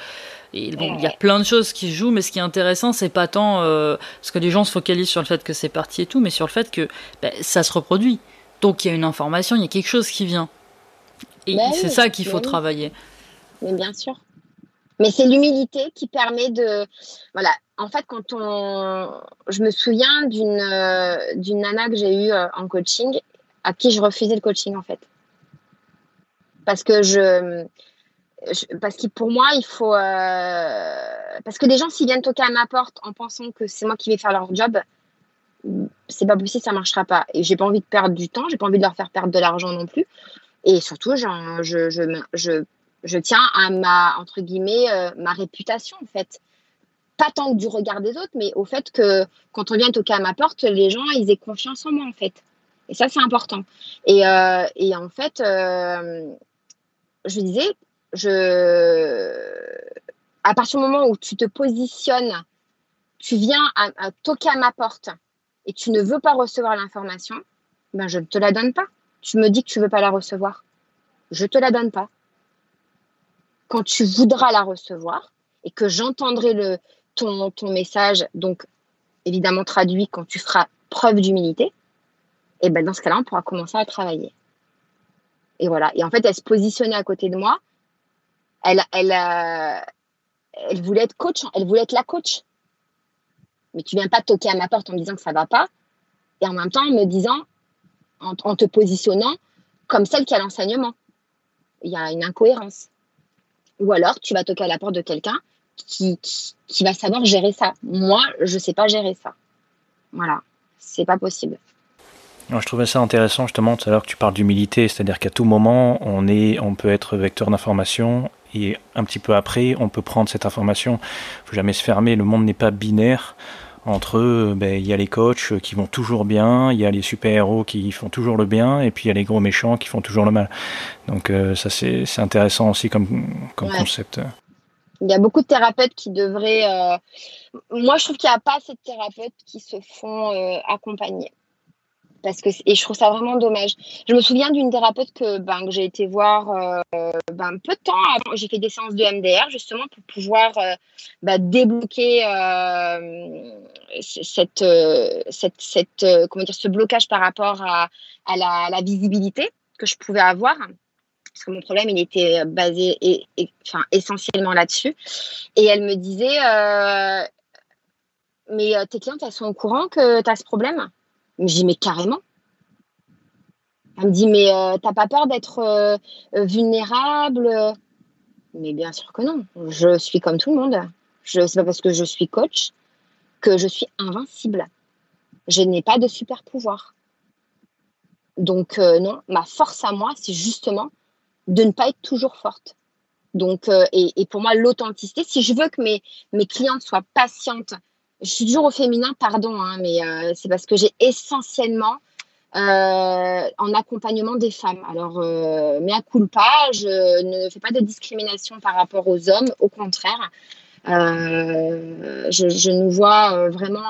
[SPEAKER 1] Et bon, il y a plein de choses qui jouent, mais ce qui est intéressant, c'est pas tant parce que les gens se focalisent sur le fait que c'est parti et tout, mais sur le fait que ben, ça se reproduit. Donc il y a une information, il y a quelque chose qui vient. Et ben c'est ça qu'il faut travailler.
[SPEAKER 2] Mais bien sûr. Mais c'est l'humilité qui permet de. Voilà. En fait, quand on. Je me souviens d'une euh, nana que j'ai eue euh, en coaching, à qui je refusais le coaching, en fait. Parce que je. parce que pour moi, il faut. Euh, parce que des gens, s'ils viennent toquer à ma porte en pensant que c'est moi qui vais faire leur job, c'est pas possible, ça marchera pas. Et j'ai pas envie de perdre du temps, j'ai pas envie de leur faire perdre de l'argent non plus. Et surtout, je, je, je tiens à ma, entre guillemets, euh, ma réputation, en fait. Pas tant que du regard des autres, mais au fait que quand on vient toquer à ma porte, les gens, ils aient confiance en moi, en fait. Et ça, c'est important. Et, euh, en fait, euh, je disais, à partir du moment où tu te positionnes, tu viens à, à toquer à ma porte et tu ne veux pas recevoir l'information, ben je ne te la donne pas. Tu me dis que tu ne veux pas la recevoir. Je ne te la donne pas quand tu voudras la recevoir et que j'entendrai le, ton, ton message, donc évidemment traduit quand tu feras preuve d'humilité, et ben dans ce cas-là, on pourra commencer à travailler. Et voilà. Et en fait, elle se positionnait à côté de moi. Elle, elle, euh, elle voulait être coach. Elle voulait être la coach. Mais tu viens pas toquer à ma porte en me disant que ça va pas. Et en même temps, en me disant, en te positionnant comme celle qui a l'enseignement. Il y a une incohérence. Ou alors, tu vas toquer à la porte de quelqu'un qui, qui, va savoir gérer ça. Moi, je ne sais pas gérer ça. Voilà, c'est pas possible.
[SPEAKER 3] je trouvais ça intéressant justement tout à l'heure que tu parles d'humilité, c'est-à-dire qu'à tout moment, on, est, on peut être vecteur d'information et un petit peu après, on peut prendre cette information. Il ne faut jamais se fermer, le monde n'est pas binaire. Entre eux, ben, il y a les coachs qui vont toujours bien, il y a les super-héros qui font toujours le bien, et puis il y a les gros méchants qui font toujours le mal. Donc euh, ça, c'est intéressant aussi comme, comme concept.
[SPEAKER 2] Il y a beaucoup de thérapeutes qui devraient... Euh, moi, je trouve qu'il n'y a pas assez de thérapeutes qui se font euh, accompagner parce que et je trouve ça vraiment dommage. Je me souviens d'une thérapeute que, ben, que j'ai été voir euh, ben, peu de temps avant. J'ai fait des séances de MDR justement pour pouvoir euh, ben, débloquer euh, cette, cette, cette comment dire, ce blocage par rapport à, la, visibilité que je pouvais avoir. Parce que mon problème, il était basé et, enfin, essentiellement là-dessus. Et elle me disait, mais tes clientes, elles sont au courant que tu as ce problème? Je dis, mais carrément. Elle me dit, mais euh, t'as pas peur d'être euh, euh, vulnérable? Mais bien sûr que non. Je suis comme tout le monde. Je sais pas parce que je suis coach que je suis invincible. Je n'ai pas de super pouvoir. Donc non, ma force à moi, c'est justement de ne pas être toujours forte. Donc, et, et, pour moi, l'authenticité, si je veux que mes, mes clientes soient patientes je suis toujours au féminin, pardon, hein, mais euh, c'est parce que j'ai essentiellement euh, en accompagnement des femmes. Alors, euh, mais à culpa, je ne fais pas de discrimination par rapport aux hommes, au contraire. je, nous vois vraiment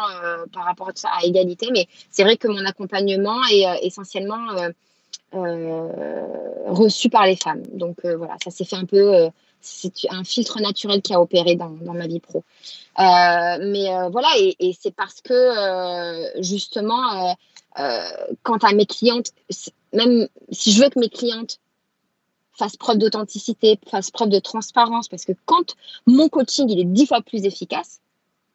[SPEAKER 2] par rapport à ça à égalité, mais c'est vrai que mon accompagnement est essentiellement reçu par les femmes. Donc voilà, ça s'est fait un peu c'est un filtre naturel qui a opéré dans, ma vie pro. Euh, mais euh, voilà, et, c'est parce que euh, justement, quant à mes clientes, même si je veux que mes clientes fassent preuve d'authenticité, fassent preuve de transparence, parce que quand mon coaching il est dix fois plus efficace,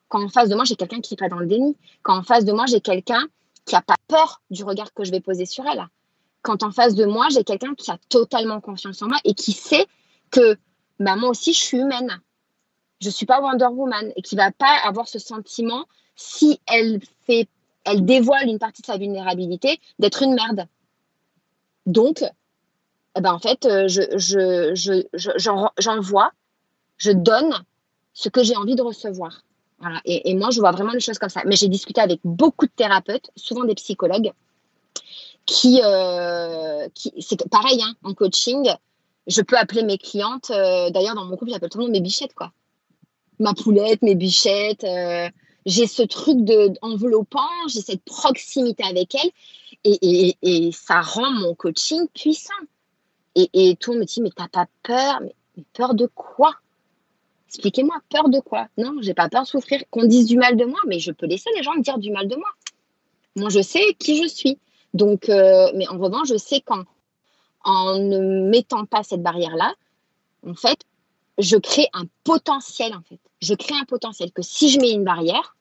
[SPEAKER 2] quand en face de moi j'ai quelqu'un qui n'est pas dans le déni, quand en face de moi j'ai quelqu'un qui n'a pas peur du regard que je vais poser sur elle, quand en face de moi j'ai quelqu'un qui a totalement confiance en moi et qui sait que bah, moi aussi, je suis humaine. Je ne suis pas Wonder Woman et qui va pas avoir ce sentiment si elle fait, elle dévoile une partie de sa vulnérabilité d'être une merde. Donc, eh ben, en fait, euh, je, je, je, j'envoie, je donne ce que j'ai envie de recevoir. Et, moi, je vois vraiment les choses comme ça. Mais j'ai discuté avec beaucoup de thérapeutes, souvent des psychologues, qui, euh, qui c'est pareil hein, en coaching je peux appeler mes clientes. Euh, d'ailleurs, dans mon couple, j'appelle tout le monde mes bichettes, quoi. Ma poulette, mes bichettes. Euh, j'ai ce truc de enveloppant, j'ai cette proximité avec elle, et, et, ça rend mon coaching puissant. Et, et tout le monde me dit, mais t'as pas peur? Mais, peur de quoi? Expliquez-moi, peur de quoi? Non, j'ai pas peur de souffrir. Qu'on dise du mal de moi, mais je peux laisser les gens me dire du mal de moi. Moi, je sais qui je suis. Donc, euh, mais en revanche, je sais quand en ne mettant pas cette barrière-là, en fait, je crée un potentiel, en fait. Je crée un potentiel que si je mets une barrière,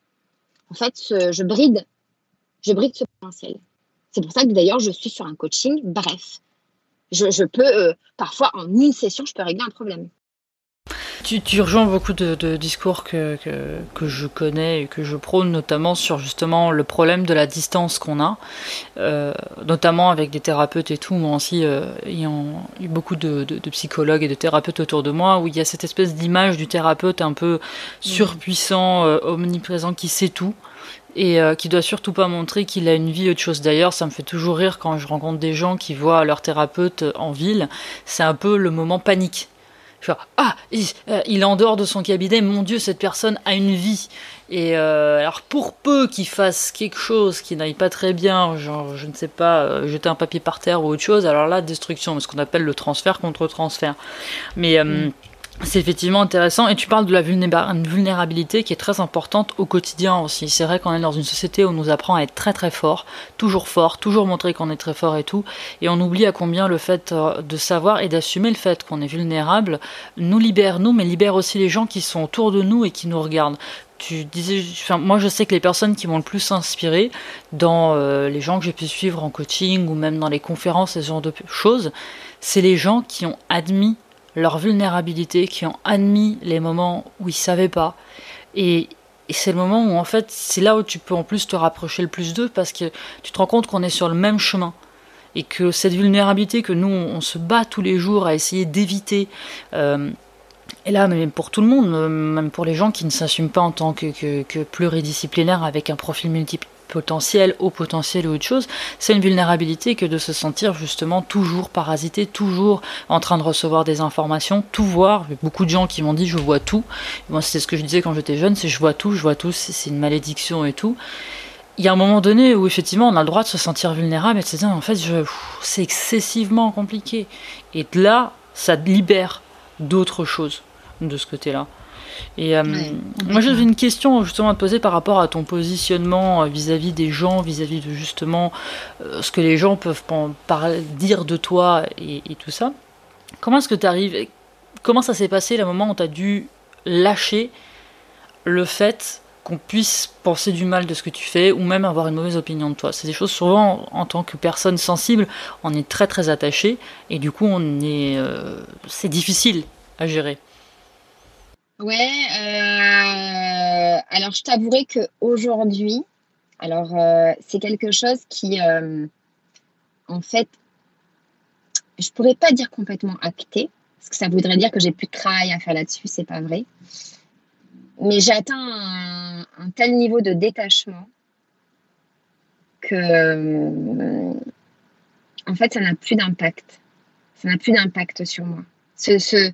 [SPEAKER 2] en fait, je bride, je bride ce potentiel. C'est pour ça que d'ailleurs, je suis sur un coaching bref. Je, peux, euh, parfois, en une session, je peux régler un problème.
[SPEAKER 1] Tu, rejoins beaucoup de, discours que, que, je connais et que je prône, notamment sur justement le problème de la distance qu'on a, euh, notamment avec des thérapeutes et tout. Moi aussi, euh, ayant eu beaucoup de, psychologues et de thérapeutes autour de moi, où il y a cette espèce d'image du thérapeute un peu surpuissant, euh, omniprésent, qui sait tout et qui doit surtout pas montrer qu'il a une vie autre chose. D'ailleurs, ça me fait toujours rire quand je rencontre des gens qui voient leur thérapeute en ville. C'est un peu le moment panique ah, euh, il, est en dehors de son cabinet, mon Dieu, cette personne a une vie. Et euh, alors, pour peu qu'il fasse quelque chose qui n'aille pas très bien, genre, je ne sais pas, euh, jeter un papier par terre ou autre chose, alors là, destruction, ce qu'on appelle le transfert contre transfert. Mais. Mm. C'est effectivement intéressant. Et tu parles de la vulnérabilité qui est très importante au quotidien aussi. C'est vrai qu'on est dans une société où on nous apprend à être très très fort, toujours fort, toujours montrer qu'on est très fort et tout, et on oublie à combien le fait euh, de savoir et d'assumer le fait qu'on est vulnérable nous libère nous, mais libère aussi les gens qui sont autour de nous et qui nous regardent. Tu disais, enfin, moi je sais que les personnes qui m'ont le plus inspiré dans euh, les gens que j'ai pu suivre en coaching ou même dans les conférences et ce genre de choses, c'est les gens qui ont admis leur vulnérabilité, qui ont admis les moments où ils savaient pas. Et, c'est le moment où en fait c'est là où tu peux en plus te rapprocher le plus d'eux parce que tu te rends compte qu'on est sur le même chemin et que cette vulnérabilité que nous on, se bat tous les jours à essayer d'éviter euh, et là, même pour tout le monde, même pour les gens qui ne s'assument pas en tant que, que, que pluridisciplinaire avec un profil multiple potentiel, au potentiel ou autre chose, c'est une vulnérabilité que de se sentir justement toujours parasité, toujours en train de recevoir des informations, tout voir. Beaucoup de gens qui m'ont dit je vois tout. moi, c'est ce que je disais quand j'étais jeune, c'est je vois tout, je vois tout, c'est une malédiction et tout. Il y a un moment donné où effectivement on a le droit de se sentir vulnérable et de se dire en fait c'est excessivement compliqué. Et là, ça libère d'autres choses de ce côté-là. Et euh, moi, j'avais une question justement à te poser par rapport à ton positionnement euh, vis-à-vis des gens, vis-à-vis de justement euh, ce que les gens peuvent dire de toi et, tout ça. Comment est-ce que tu arrives Comment ça s'est passé le moment où tu as dû lâcher le fait qu'on puisse penser du mal de ce que tu fais ou même avoir une mauvaise opinion de toi? C'est des choses souvent en tant que personne sensible, on est très très attaché et du coup on est, c'est difficile à gérer.
[SPEAKER 2] Ouais, euh, alors je t'avouerai qu'aujourd'hui, alors euh, c'est quelque chose qui, euh, en fait, je pourrais pas dire complètement acté, parce que ça voudrait dire que j'ai plus de travail à faire là-dessus, c'est pas vrai. Mais j'ai atteint un, tel niveau de détachement que, en fait, ça n'a plus d'impact. Ça n'a plus d'impact sur moi. Ce,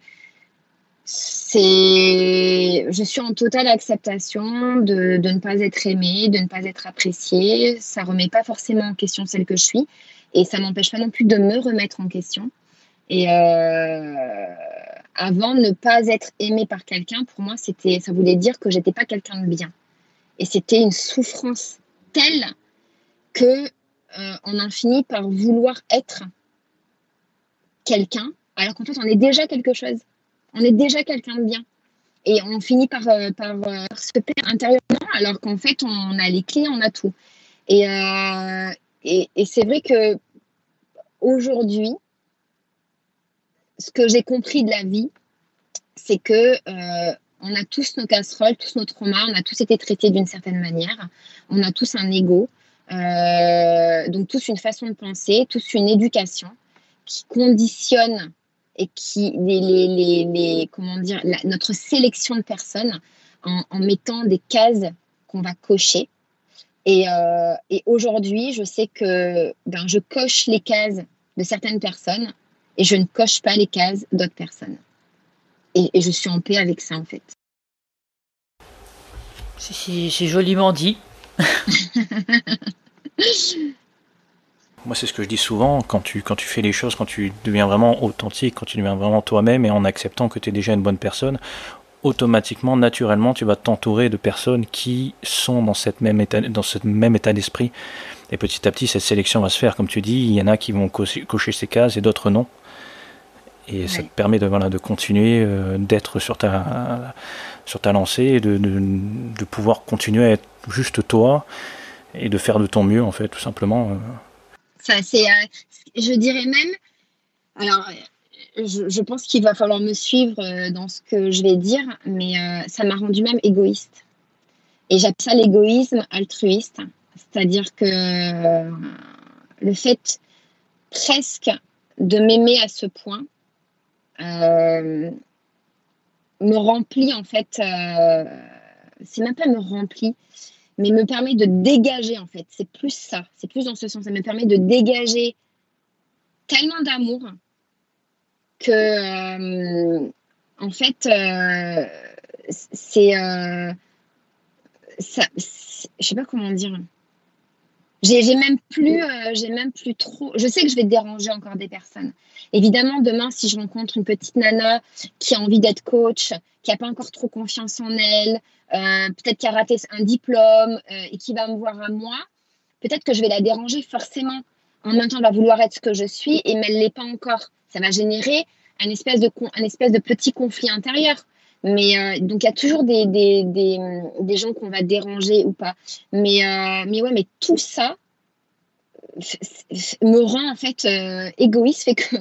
[SPEAKER 2] c'est, je suis en totale acceptation de, de, ne pas être aimée, de ne pas être appréciée. Ça remet pas forcément en question celle que je suis et ça m'empêche pas non plus de me remettre en question. Et euh, avant, ne pas être aimée par quelqu'un, pour moi, c'était, ça voulait dire que j'étais pas quelqu'un de bien. Et c'était une souffrance telle que euh, on en finit par vouloir être quelqu'un, alors qu'en fait, on est déjà quelque chose on est déjà quelqu'un de bien. Et on finit par, euh, euh, se perdre intérieurement, alors qu'en fait, on a les clés, on a tout. Et, euh, et, c'est vrai que aujourd'hui, ce que j'ai compris de la vie, c'est que on a tous nos casseroles, tous nos traumas, on a tous été traités d'une certaine manière, on a tous un ego, donc tous une façon de penser, tous une éducation qui conditionne et qui les, les, les, comment dire notre sélection de personnes en, en mettant des cases qu'on va cocher. Et, euh, et aujourd'hui, je sais que ben, je coche les cases de certaines personnes et je ne coche pas les cases d'autres personnes. Et, et, je suis en paix avec ça, en fait.
[SPEAKER 1] C'est joliment dit.
[SPEAKER 3] Moi, c'est ce que je dis souvent, quand tu, quand tu fais les choses, quand tu deviens vraiment authentique, quand tu deviens vraiment toi-même et en acceptant que tu es déjà une bonne personne, automatiquement, naturellement, tu vas t'entourer de personnes qui sont dans, cette même état, dans ce même état d'esprit. Et petit à petit, cette sélection va se faire. Comme tu dis, il y en a qui vont cocher, ces cases et d'autres non. Et ça te permet de, voilà, de continuer euh, d'être sur ta, sur ta lancée et de, de, de, pouvoir continuer à être juste toi et de faire de ton mieux, en fait, tout simplement. Euh
[SPEAKER 2] c'est, euh, je dirais même, alors, je, pense qu'il va falloir me suivre euh, dans ce que je vais dire, mais euh, ça m'a rendu même égoïste. Et j'appelle ça l'égoïsme altruiste, c'est-à-dire que le fait presque de m'aimer à ce point me remplit en fait. c'est même pas me remplit, mais me permet de dégager en fait. C'est plus ça, c'est plus dans ce sens. Ça me permet de dégager tellement d'amour que, euh, en fait, euh, c'est, euh, ça, je sais pas comment dire. J'ai même plus, euh, j'ai même plus trop. Je sais que je vais déranger encore des personnes. Évidemment, demain, si je rencontre une petite nana qui a envie d'être coach, qui n'a pas encore trop confiance en elle, euh, peut-être qui a raté un diplôme euh, et qui va me voir à moi, peut-être que je vais la déranger forcément. En même temps, elle va vouloir être ce que je suis, et mais elle l'est pas encore. Ça va générer un espèce de, un espèce de petit conflit intérieur. Mais euh, donc il y a toujours des, des, des, des gens qu'on va déranger ou pas. Mais, euh, mais ouais, mais tout ça me rend en fait euh, égoïste, fait que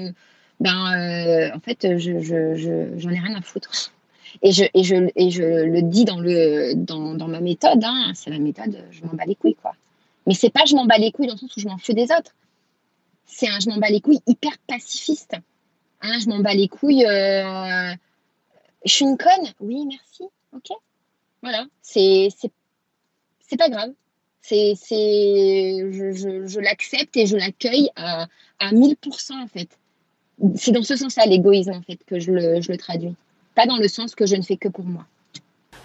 [SPEAKER 2] ben en fait je, je, je, j'en ai rien à foutre. Et je, et je, et je le dis dans, le, dans, dans ma méthode, hein, c'est la méthode je m'en bats les couilles quoi. Mais c'est pas je m'en bats les couilles dans le sens où je m'en fous des autres. C'est un je m'en bats les couilles hyper pacifiste. Hein, je m'en bats les couilles. Je suis une conne Oui, merci. Ok. Voilà. C'est, c'est, pas grave. C'est, c'est, je, je, je l'accepte et je l'accueille à, à 1000% en fait. C'est dans ce sens-là l'égoïsme en fait que je le, je le traduis. Pas dans le sens que je ne fais que pour moi.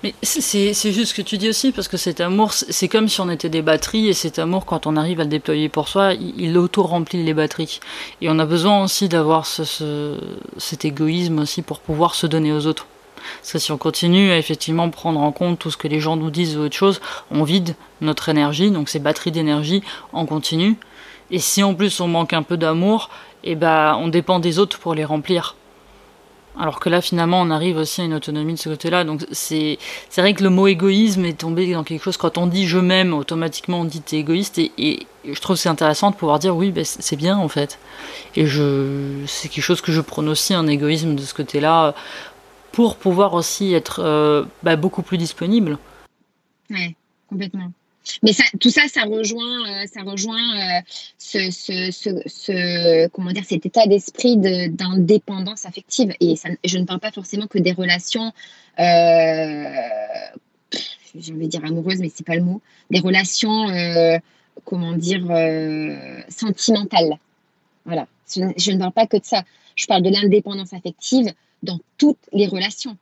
[SPEAKER 1] Mais c'est juste ce que tu dis aussi, parce que cet amour, c'est comme si on était des batteries, et cet amour, quand on arrive à le déployer pour soi, il, auto-remplit les batteries. Et on a besoin aussi d'avoir ce, ce, cet égoïsme aussi pour pouvoir se donner aux autres. Parce que si on continue à effectivement prendre en compte tout ce que les gens nous disent ou autre chose, on vide notre énergie, donc ces batteries d'énergie en continu. Et si en plus on manque un peu d'amour, et eh ben on dépend des autres pour les remplir. Alors que là, finalement, on arrive aussi à une autonomie de ce côté-là. Donc, c'est, vrai que le mot égoïsme est tombé dans quelque chose. Quand on dit je m'aime, automatiquement, on dit t'es égoïste. Et, je trouve c'est intéressant de pouvoir dire oui, ben, c'est bien, en fait. Et je, c'est quelque chose que je prône aussi, un égoïsme de ce côté-là, pour pouvoir aussi être euh, bah, beaucoup plus disponible.
[SPEAKER 2] Ouais, complètement. Mais tout ça, ça rejoint, euh, ça rejoint euh, ce, ce, ce, comment dire, cet état d'esprit d'indépendance affective. Et je ne parle pas forcément que des relations, euh, j'ai envie de dire amoureuses, mais c'est pas le mot, des relations, comment dire, sentimentales. Voilà, Je ne parle pas que de ça. Je parle de l'indépendance affective dans toutes les relations.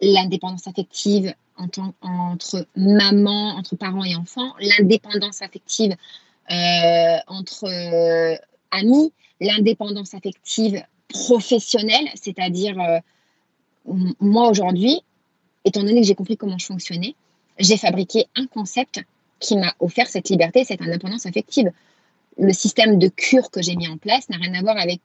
[SPEAKER 2] L'indépendance affective entre maman, entre parents et enfants, l'indépendance affective euh, entre euh, amis, l'indépendance affective professionnelle, c'est-à-dire euh, moi aujourd'hui, étant donné que j'ai compris comment je fonctionnais, j'ai fabriqué un concept qui m'a offert cette liberté, cette indépendance affective. Le système de cure que j'ai mis en place n'a rien à voir avec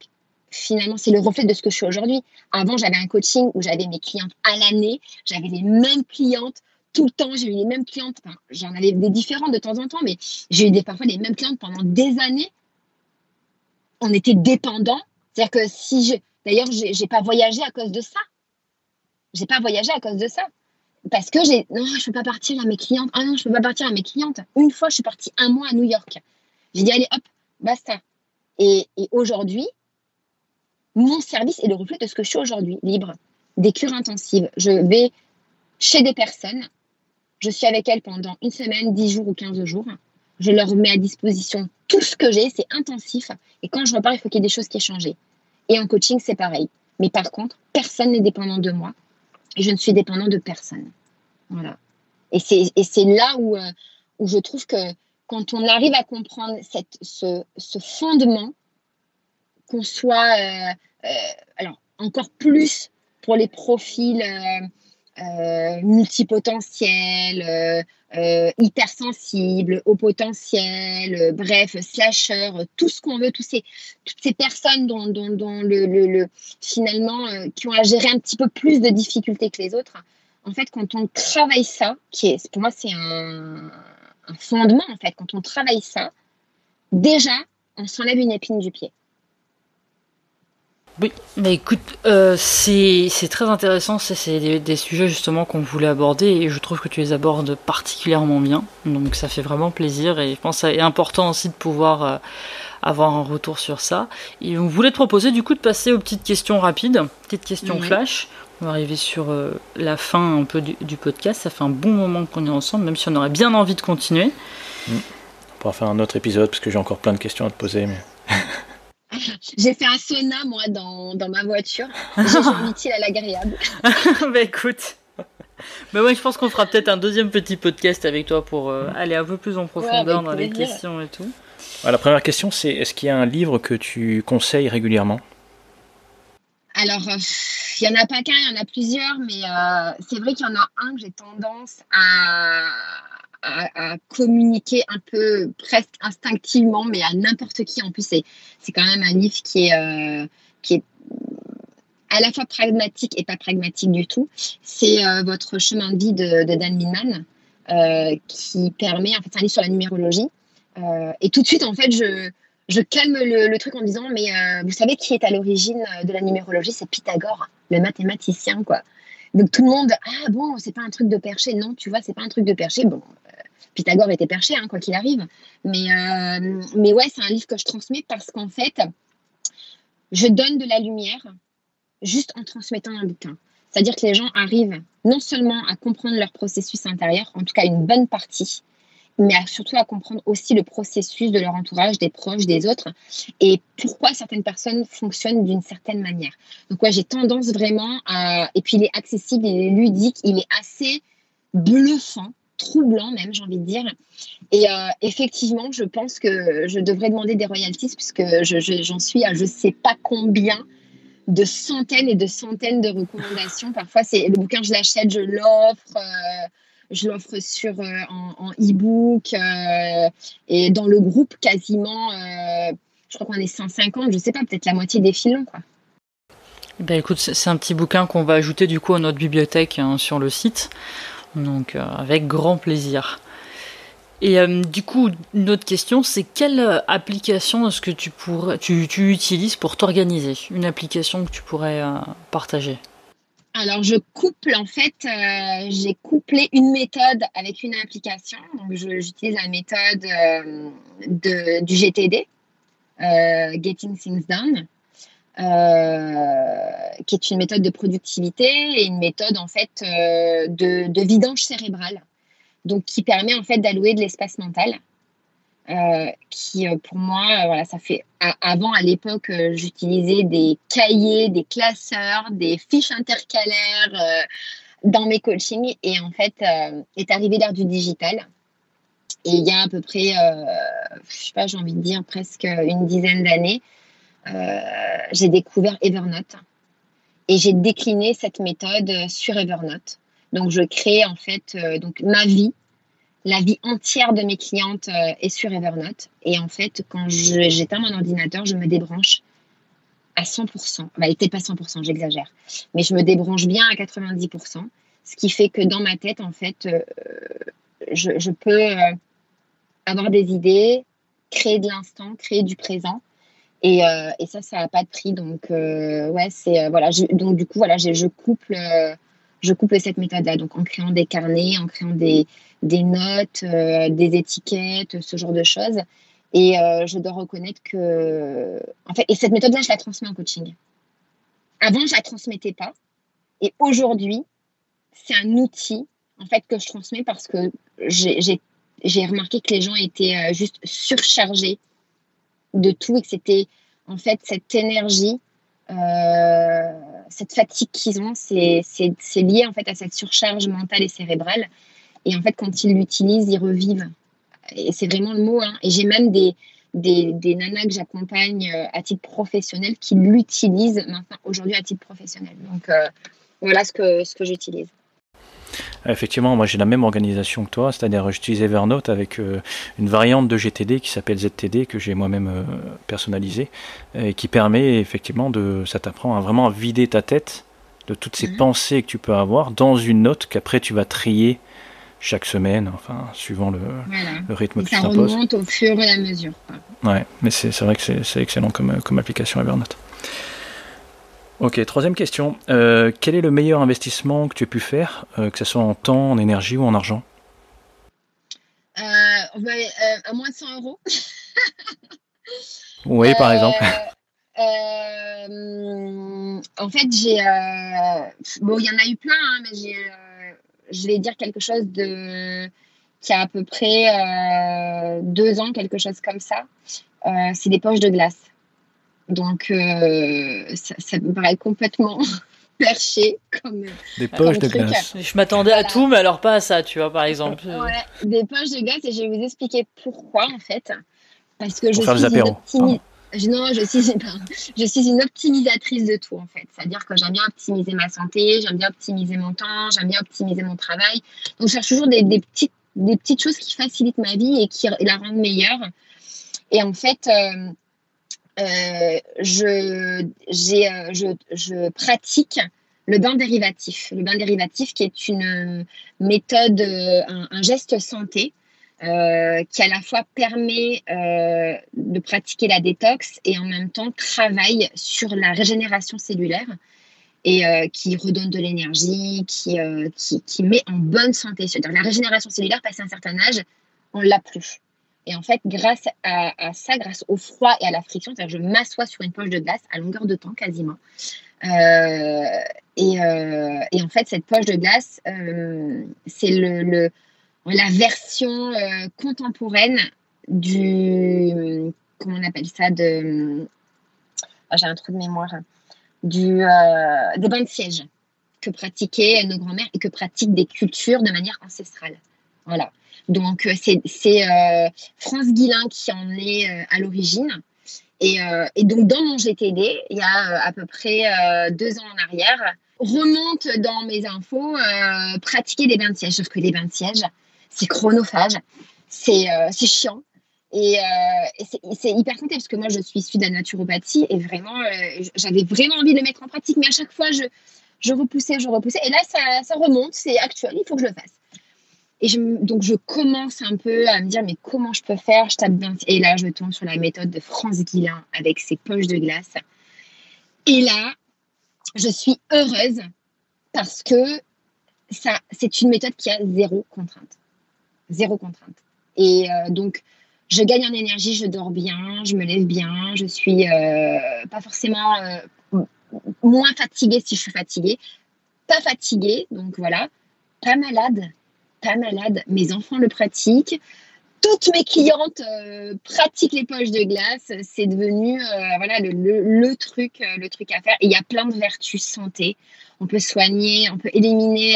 [SPEAKER 2] finalement, c'est le reflet de ce que je suis aujourd'hui. Avant, j'avais un coaching où j'avais mes clientes à l'année, j'avais les mêmes clientes tout le temps, j'ai eu les mêmes clientes. J'en avais des différentes de temps en temps, mais j'ai eu des, parfois les mêmes clientes pendant des années. On était dépendants. C'est-à-dire que si je. D'ailleurs, je n'ai pas voyagé à cause de ça. J'ai pas voyagé à cause de ça. Parce que j'ai. Non, je peux pas partir à mes clientes. Ah non, je peux pas partir à mes clientes. Une fois, je suis partie un mois à New York. J'ai dit, allez, hop, basta. Et aujourd'hui, mon service est le reflet de ce que je suis aujourd'hui, libre. Des cures intensives. Je vais chez des personnes. Je suis avec elles pendant une semaine, dix jours ou quinze jours. Je leur mets à disposition tout ce que j'ai. C'est intensif. Et quand je repars, il faut qu'il y ait des choses qui aient changé. Et en coaching, c'est pareil. Mais par contre, personne n'est dépendant de moi. Et je ne suis dépendant de personne. Voilà. Et c'est là où, euh, où je trouve que quand on arrive à comprendre cette, ce, ce fondement, qu'on soit euh, euh, alors encore plus pour les profils euh, multipotentiels, hypersensibles, au potentiel, bref, slasher, tout ce qu'on veut, ces, toutes ces personnes dont, dont, le, le, finalement qui ont à gérer un petit peu plus de difficultés que les autres. En fait, quand on travaille ça, qui est pour moi c'est un, un fondement en fait, quand on travaille ça, déjà on s'enlève une épine du pied.
[SPEAKER 1] Oui, mais écoute, euh, c'est très intéressant, c'est des, des, sujets justement qu'on voulait aborder et je trouve que tu les abordes particulièrement bien, donc ça fait vraiment plaisir et je pense que c'est important aussi de pouvoir euh, avoir un retour sur ça. Et on voulait te proposer du coup de passer aux petites questions rapides, petites questions flash. On va arriver sur euh, la fin un peu du, podcast, ça fait un bon moment qu'on est ensemble, même si on aurait bien envie de continuer.
[SPEAKER 3] Mm. On pourra faire un autre épisode parce que j'ai encore plein de questions à te poser. Mais...
[SPEAKER 2] J'ai fait un sauna, moi, dans, dans ma voiture. J'ai joué utile à l'agréable.
[SPEAKER 1] bah écoute. Bah ouais, je pense qu'on fera peut-être un deuxième petit podcast avec toi pour euh, aller un peu plus en profondeur dans les questions et tout.
[SPEAKER 3] la première question, c'est est-ce qu'il y a un livre que tu conseilles régulièrement?
[SPEAKER 2] Alors, euh, il n'y en a pas qu'un, il y en a plusieurs, mais euh, c'est vrai qu'il y en a un que j'ai tendance à, à, communiquer un peu presque instinctivement, mais à n'importe qui. En plus, c'est, quand même un livre qui est, euh, qui est à la fois pragmatique et pas pragmatique du tout. C'est euh, Votre chemin de vie de, Dan Millman, euh, qui permet, en fait, un livre sur la numérologie. et tout de suite, en fait, je, je calme le, le, truc en disant, mais vous savez qui est à l'origine de la numérologie? C'est Pythagore, le mathématicien, quoi. Donc tout le monde, ah bon, c'est pas un truc de perché. Non, tu vois, c'est pas un truc de perché. Bon, Pythagore était perché, hein, quoi qu'il arrive. Mais, euh, mais ouais, c'est un livre que je transmets parce qu'en fait, je donne de la lumière juste en transmettant un bouquin. C'est-à-dire que les gens arrivent non seulement à comprendre leur processus intérieur, en tout cas une bonne partie, mais surtout à comprendre aussi le processus de leur entourage, des proches, des autres, et pourquoi certaines personnes fonctionnent d'une certaine manière. Donc ouais, j'ai tendance vraiment à... Et puis il est accessible, il est ludique, il est assez bluffant troublant même, j'ai envie de dire. Et euh, effectivement, je pense que je devrais demander des royalties puisque j'en suis à je sais pas combien de centaines et de centaines de recommandations. Parfois, c'est le bouquin, je l'achète, je l'offre. Euh, je l'offre sur euh, en, e-book et dans le groupe quasiment, je crois qu'on est 150, je sais pas, peut-être la moitié des filons quoi.
[SPEAKER 1] Ben écoute, c'est un petit bouquin qu'on va ajouter du coup à notre bibliothèque hein, sur le site. Donc euh, avec grand plaisir. Et euh, du coup, une autre question, c'est quelle application est-ce que tu, pourrais, tu, utilises pour t'organiser? Une application que tu pourrais euh, partager?
[SPEAKER 2] Alors, je couple, en fait, j'ai couplé une méthode avec une application. Donc, j'utilise la méthode de, du GTD, Getting Things Done. Euh, qui est une méthode de productivité et une méthode en fait euh, de, vidange cérébrale, donc qui permet en fait d'allouer de l'espace mental. qui pour moi, voilà, ça fait avant à l'époque, j'utilisais des cahiers, des classeurs, des fiches intercalaires dans mes coachings et en fait est arrivé l'ère du digital. Et il y a à peu près, je sais pas, j'ai envie de dire presque une dizaine d'années, j'ai découvert Evernote et j'ai décliné cette méthode sur Evernote. Donc, je crée en fait euh, donc ma vie, la vie entière de mes clientes euh, est sur Evernote. Et en fait, quand j'éteins mon ordinateur, je me débranche à 100%. Bah, peut-être pas 100%, j'exagère. Mais je me débranche bien à 90%. Ce qui fait que dans ma tête, en fait, euh, je, peux avoir des idées, créer de l'instant, créer du présent. Et, ça, ça n'a pas de prix. Donc, ouais, c'est. voilà. donc, du coup, voilà, je couple je couple cette méthode-là, donc en créant des carnets, en créant des, des notes, euh, des étiquettes, ce genre de choses. Et euh, je dois reconnaître que, en fait, et cette méthode-là, je la transmets en coaching. Avant, je la transmettais pas, et aujourd'hui, c'est un outil en fait que je transmets parce que j'ai remarqué que les gens étaient euh, juste surchargés de tout et que c'était en fait cette énergie cette fatigue qu'ils ont, c'est lié en fait à cette surcharge mentale et cérébrale. Et en fait, quand ils l'utilisent, ils revivent. Et c'est vraiment le mot. Hein. Et j'ai même des, des, des, nanas que j'accompagne euh, à titre professionnel qui l'utilisent maintenant, aujourd'hui, à titre professionnel. Donc, euh, voilà ce que, ce que j'utilise.
[SPEAKER 3] Effectivement, moi j'ai la même organisation que toi, c'est-à-dire j'utilise Evernote avec euh, une variante de GTD qui s'appelle ZTD que j'ai moi-même euh, personnalisé et qui permet effectivement de, ça t'apprend à vraiment vider ta tête de toutes ces mhm. pensées que tu peux avoir dans une note qu'après tu vas trier chaque semaine, enfin suivant le, rythme que tu t'imposes.
[SPEAKER 2] Ça remonte au fur et à mesure.
[SPEAKER 3] Ouais, mais c'est vrai que c'est excellent comme, comme application Evernote. Ok, troisième question. Euh, quel est le meilleur investissement que tu as pu faire, euh, que ce soit en temps, en énergie ou en argent?
[SPEAKER 2] Euh, À moins de 100 euros.
[SPEAKER 3] oui, par exemple.
[SPEAKER 2] en fait, j'ai. bon, il y en a eu plein, hein, mais j'ai, je vais dire quelque chose de qui a à peu près deux ans, quelque chose comme ça. c'est des poches de glace. Donc, euh, ça, me paraît complètement perché comme.
[SPEAKER 3] Des poches de glace.
[SPEAKER 1] Je m'attendais à tout, mais alors pas à ça, tu vois, par exemple.
[SPEAKER 2] Ouais, des poches de glace, et je vais vous expliquer pourquoi, en fait. Parce que je suis, une non, je suis, je suis une optimisatrice de tout, en fait. C'est-à-dire que j'aime bien optimiser ma santé, j'aime bien optimiser mon temps, j'aime bien optimiser mon travail. Donc, je cherche toujours des, des, petites, des petites choses qui facilitent ma vie et qui la rendent meilleure. Et en fait, euh, euh, je, euh, je, je, pratique le bain dérivatif. Le bain dérivatif qui est une méthode, euh, un, geste santé qui à la fois permet de pratiquer la détox et en même temps travaille sur la régénération cellulaire et qui redonne de l'énergie, qui, qui, qui, met en bonne santé. C'est-à-dire la régénération cellulaire, passé un certain âge, on l'a plus. Et en fait, grâce à, ça, grâce au froid et à la friction, je m'assois sur une poche de glace à longueur de temps quasiment. Euh, et, euh, et, en fait, cette poche de glace, euh, c'est le, la version contemporaine du. Comment on appelle ça de, ah, J'ai un trou de mémoire. Du, des bains de siège que pratiquaient nos grands-mères et que pratiquent des cultures de manière ancestrale. Voilà. Donc, euh, c'est euh, France Guilin qui en est euh, à l'origine. Et, donc, dans mon GTD, il y a à peu près deux ans en arrière, remonte dans mes infos pratiquer des bains de siège. Sauf que les bains de siège, c'est chronophage, c'est chiant. Et, c'est hyper compté parce que moi, je suis issue de la naturopathie et vraiment, j'avais vraiment envie de le mettre en pratique, mais à chaque fois, je, je repoussais, je repoussais. Et là, ça, ça remonte, c'est actuel, il faut que je le fasse. Et donc, je commence un peu à me dire, mais comment je peux faire? Je tape. Et là, je tombe sur la méthode de France Guillain avec ses poches de glace. Et là, je suis heureuse parce que ça, c'est une méthode qui a zéro contrainte. Zéro contrainte. Et euh, donc, je gagne en énergie, je dors bien, je me lève bien, je suis euh, pas forcément euh, moins fatiguée si je suis fatiguée, pas fatiguée, donc voilà, pas malade, pas malade, mes enfants le pratiquent. toutes mes clientes pratiquent les poches de glace. C'est devenu voilà le, truc, le truc à faire. Il y a plein de vertus santé. On peut soigner, on peut éliminer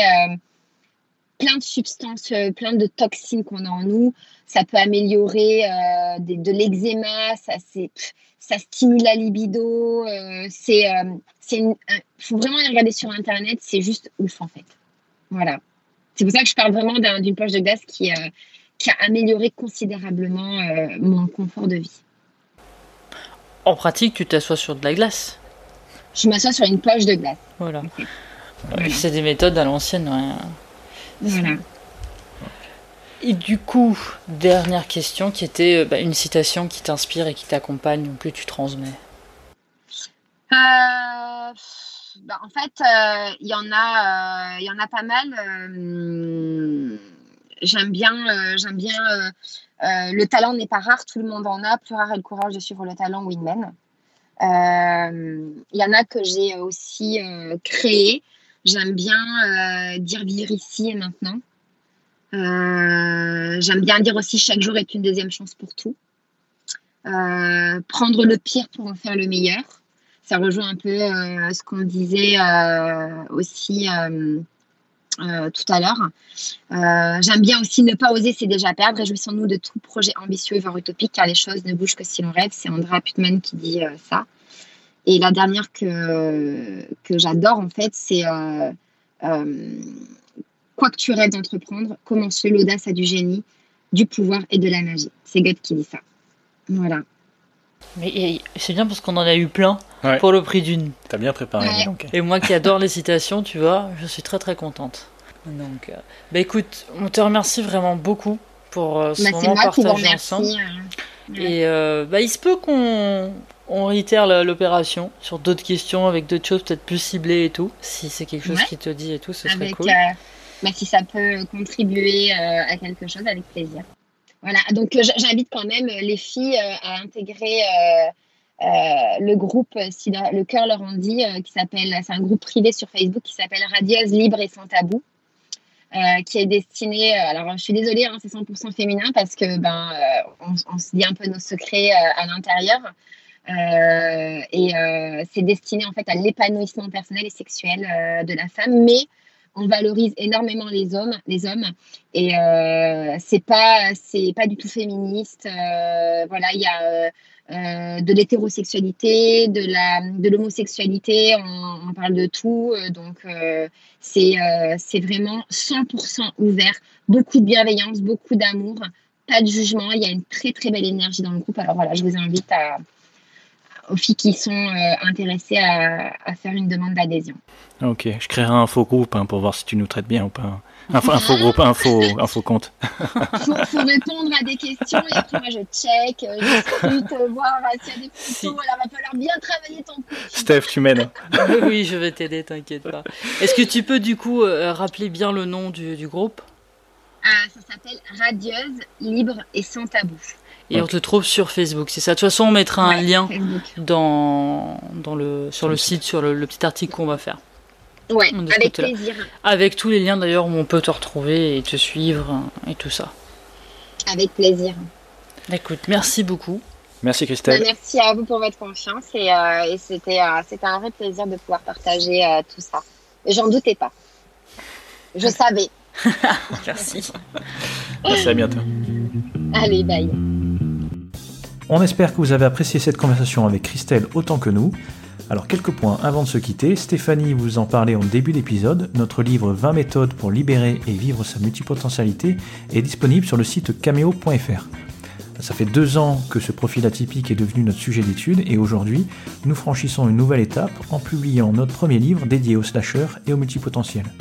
[SPEAKER 2] plein de substances, plein de toxines qu'on a en nous. Ça peut améliorer de l'eczéma. Ça, stimule la libido. c'est, c'est, faut vraiment y regarder sur internet. C'est juste ouf en fait. Voilà. C'est pour ça que je parle vraiment d'une poche de glace qui, euh, qui a amélioré considérablement euh, mon confort de vie.
[SPEAKER 1] En pratique, tu t'assois sur de la glace
[SPEAKER 2] Je m'assois sur une poche de glace.
[SPEAKER 1] Voilà. C'est des méthodes à l'ancienne.
[SPEAKER 2] Voilà.
[SPEAKER 1] Et du coup, dernière question qui était euh, bah, une citation qui t'inspire et qui t'accompagne ou que tu transmets.
[SPEAKER 2] Euh, bah, en fait, euh, il y en a, il y en a pas mal. j'aime bien, j'aime bien. le talent n'est pas rare, tout le monde en a. Plus rare est le courage de suivre le talent mène. Il y en a que j'ai aussi créé. J'aime bien dire vivre ici et maintenant. J'aime bien dire aussi chaque jour est une deuxième chance pour tout. prendre le pire pour en faire le meilleur ça rejoint un peu euh, ce qu'on disait euh, aussi euh, tout à l'heure. J'aime bien aussi ne pas oser, c'est déjà perdre. Réjouissons-nous de tout projet ambitieux voire utopique, car les choses ne bougent que si l'on rêve. C'est Andrea Putman qui dit ça. Et la dernière que, que j'adore, en fait, c'est Quoi que tu rêves d'entreprendre, commence-le, l'audace a du génie, du pouvoir et de la magie. C'est Goethe qui dit ça. Voilà.
[SPEAKER 1] Mais c'est bien parce qu'on en a eu plein pour le prix d'une.
[SPEAKER 3] T'as bien préparé. Donc.
[SPEAKER 1] Et moi qui adore les citations, tu vois, je suis très très contente. Donc, euh, bah écoute, on te remercie vraiment beaucoup pour euh, ce bah, moment partagé ensemble. Hein. Et euh, bah, il se peut qu'on on réitère l'opération sur d'autres questions avec d'autres choses peut-être plus ciblées et tout. Si c'est quelque chose qui te dit et tout, ce serait cool.
[SPEAKER 2] Bah, si ça peut contribuer à quelque chose, avec plaisir. Voilà, donc euh, j'invite quand même les filles euh, à intégrer euh, le groupe, si le cœur leur en dit, qui s'appelle, c'est un groupe privé sur Facebook qui s'appelle Radieuse Libre et Sans Tabou. qui est destiné, alors je suis désolée, hein, c'est 100% féminin parce que ben on, se dit un peu nos secrets à l'intérieur. et c'est destiné en fait à l'épanouissement personnel et sexuel de la femme, mais on valorise énormément les hommes, les hommes, et euh, c'est pas, c'est pas du tout féministe. Euh, voilà, il y a euh, de l'hétérosexualité, de la, de l'homosexualité, on, parle de tout, donc c'est, c'est vraiment 100% ouvert, beaucoup de bienveillance, beaucoup d'amour, pas de jugement. Il y a une très très belle énergie dans le groupe. Alors voilà, je vous invite à aux filles qui sont euh, intéressées à, faire une demande d'adhésion.
[SPEAKER 3] Ok, je créerai un faux groupe hein, pour voir si tu nous traites bien ou pas. Un, faux groupe, un faux, un faux compte.
[SPEAKER 2] faut, faut répondre à des questions et après moi je check, euh, je scrute, euh, voir s'il y a des photos. Il va falloir bien travailler ton coup.
[SPEAKER 3] Steph, tu m'aides.
[SPEAKER 1] oui, je vais t'aider, t'inquiète pas. Est-ce que tu peux du coup rappeler bien le nom du, du groupe?
[SPEAKER 2] Ah, Ça s'appelle Radieuse, libre et sans tabou.
[SPEAKER 1] Et on te trouve sur Facebook, c'est ça. De toute façon, on mettra un lien dans, dans le, sur le site, sur le, petit article qu'on va faire.
[SPEAKER 2] Ouais, avec plaisir.
[SPEAKER 1] Avec tous les liens d'ailleurs où on peut te retrouver et te suivre et tout ça.
[SPEAKER 2] Avec plaisir.
[SPEAKER 1] Écoute, merci beaucoup.
[SPEAKER 3] Merci Christelle.
[SPEAKER 2] Bah, merci à vous pour votre confiance et, euh, c'était euh, un vrai plaisir de pouvoir partager euh, tout ça. J'en doutais pas. Je savais.
[SPEAKER 1] merci.
[SPEAKER 3] Merci, à bientôt.
[SPEAKER 2] Allez, bye.
[SPEAKER 3] On espère que vous avez apprécié cette conversation avec Christelle autant que nous. Alors quelques points avant de se quitter, Stéphanie vous en parlait en début d'épisode, notre livre 20 méthodes pour libérer et vivre sa multipotentialité est disponible sur le site cameo.fr. Ça fait deux ans que ce profil atypique est devenu notre sujet d'étude et aujourd'hui nous franchissons une nouvelle étape en publiant notre premier livre dédié aux slasheurs et aux multipotentiels.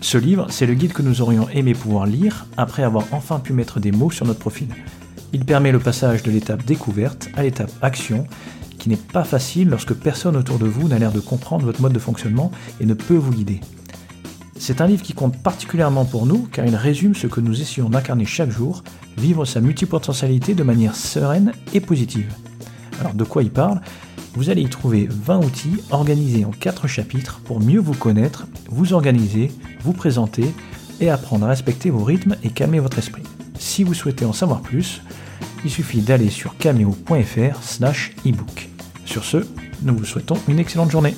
[SPEAKER 3] Ce livre, c'est le guide que nous aurions aimé pouvoir lire après avoir enfin pu mettre des mots sur notre profil. Il permet le passage de l'étape découverte à l'étape action, qui n'est pas facile lorsque personne autour de vous n'a l'air de comprendre votre mode de fonctionnement et ne peut vous guider. C'est un livre qui compte particulièrement pour nous car il résume ce que nous essayons d'incarner chaque jour, vivre sa multipotentialité de manière sereine et positive. Alors de quoi il parle? Vous allez y trouver 20 outils organisés en 4 chapitres pour mieux vous connaître, vous organiser, vous présenter et apprendre à respecter vos rythmes et calmer votre esprit. Si vous souhaitez en savoir plus, il suffit d'aller sur cameo.fr slash ebook. Sur ce, nous vous souhaitons une excellente journée.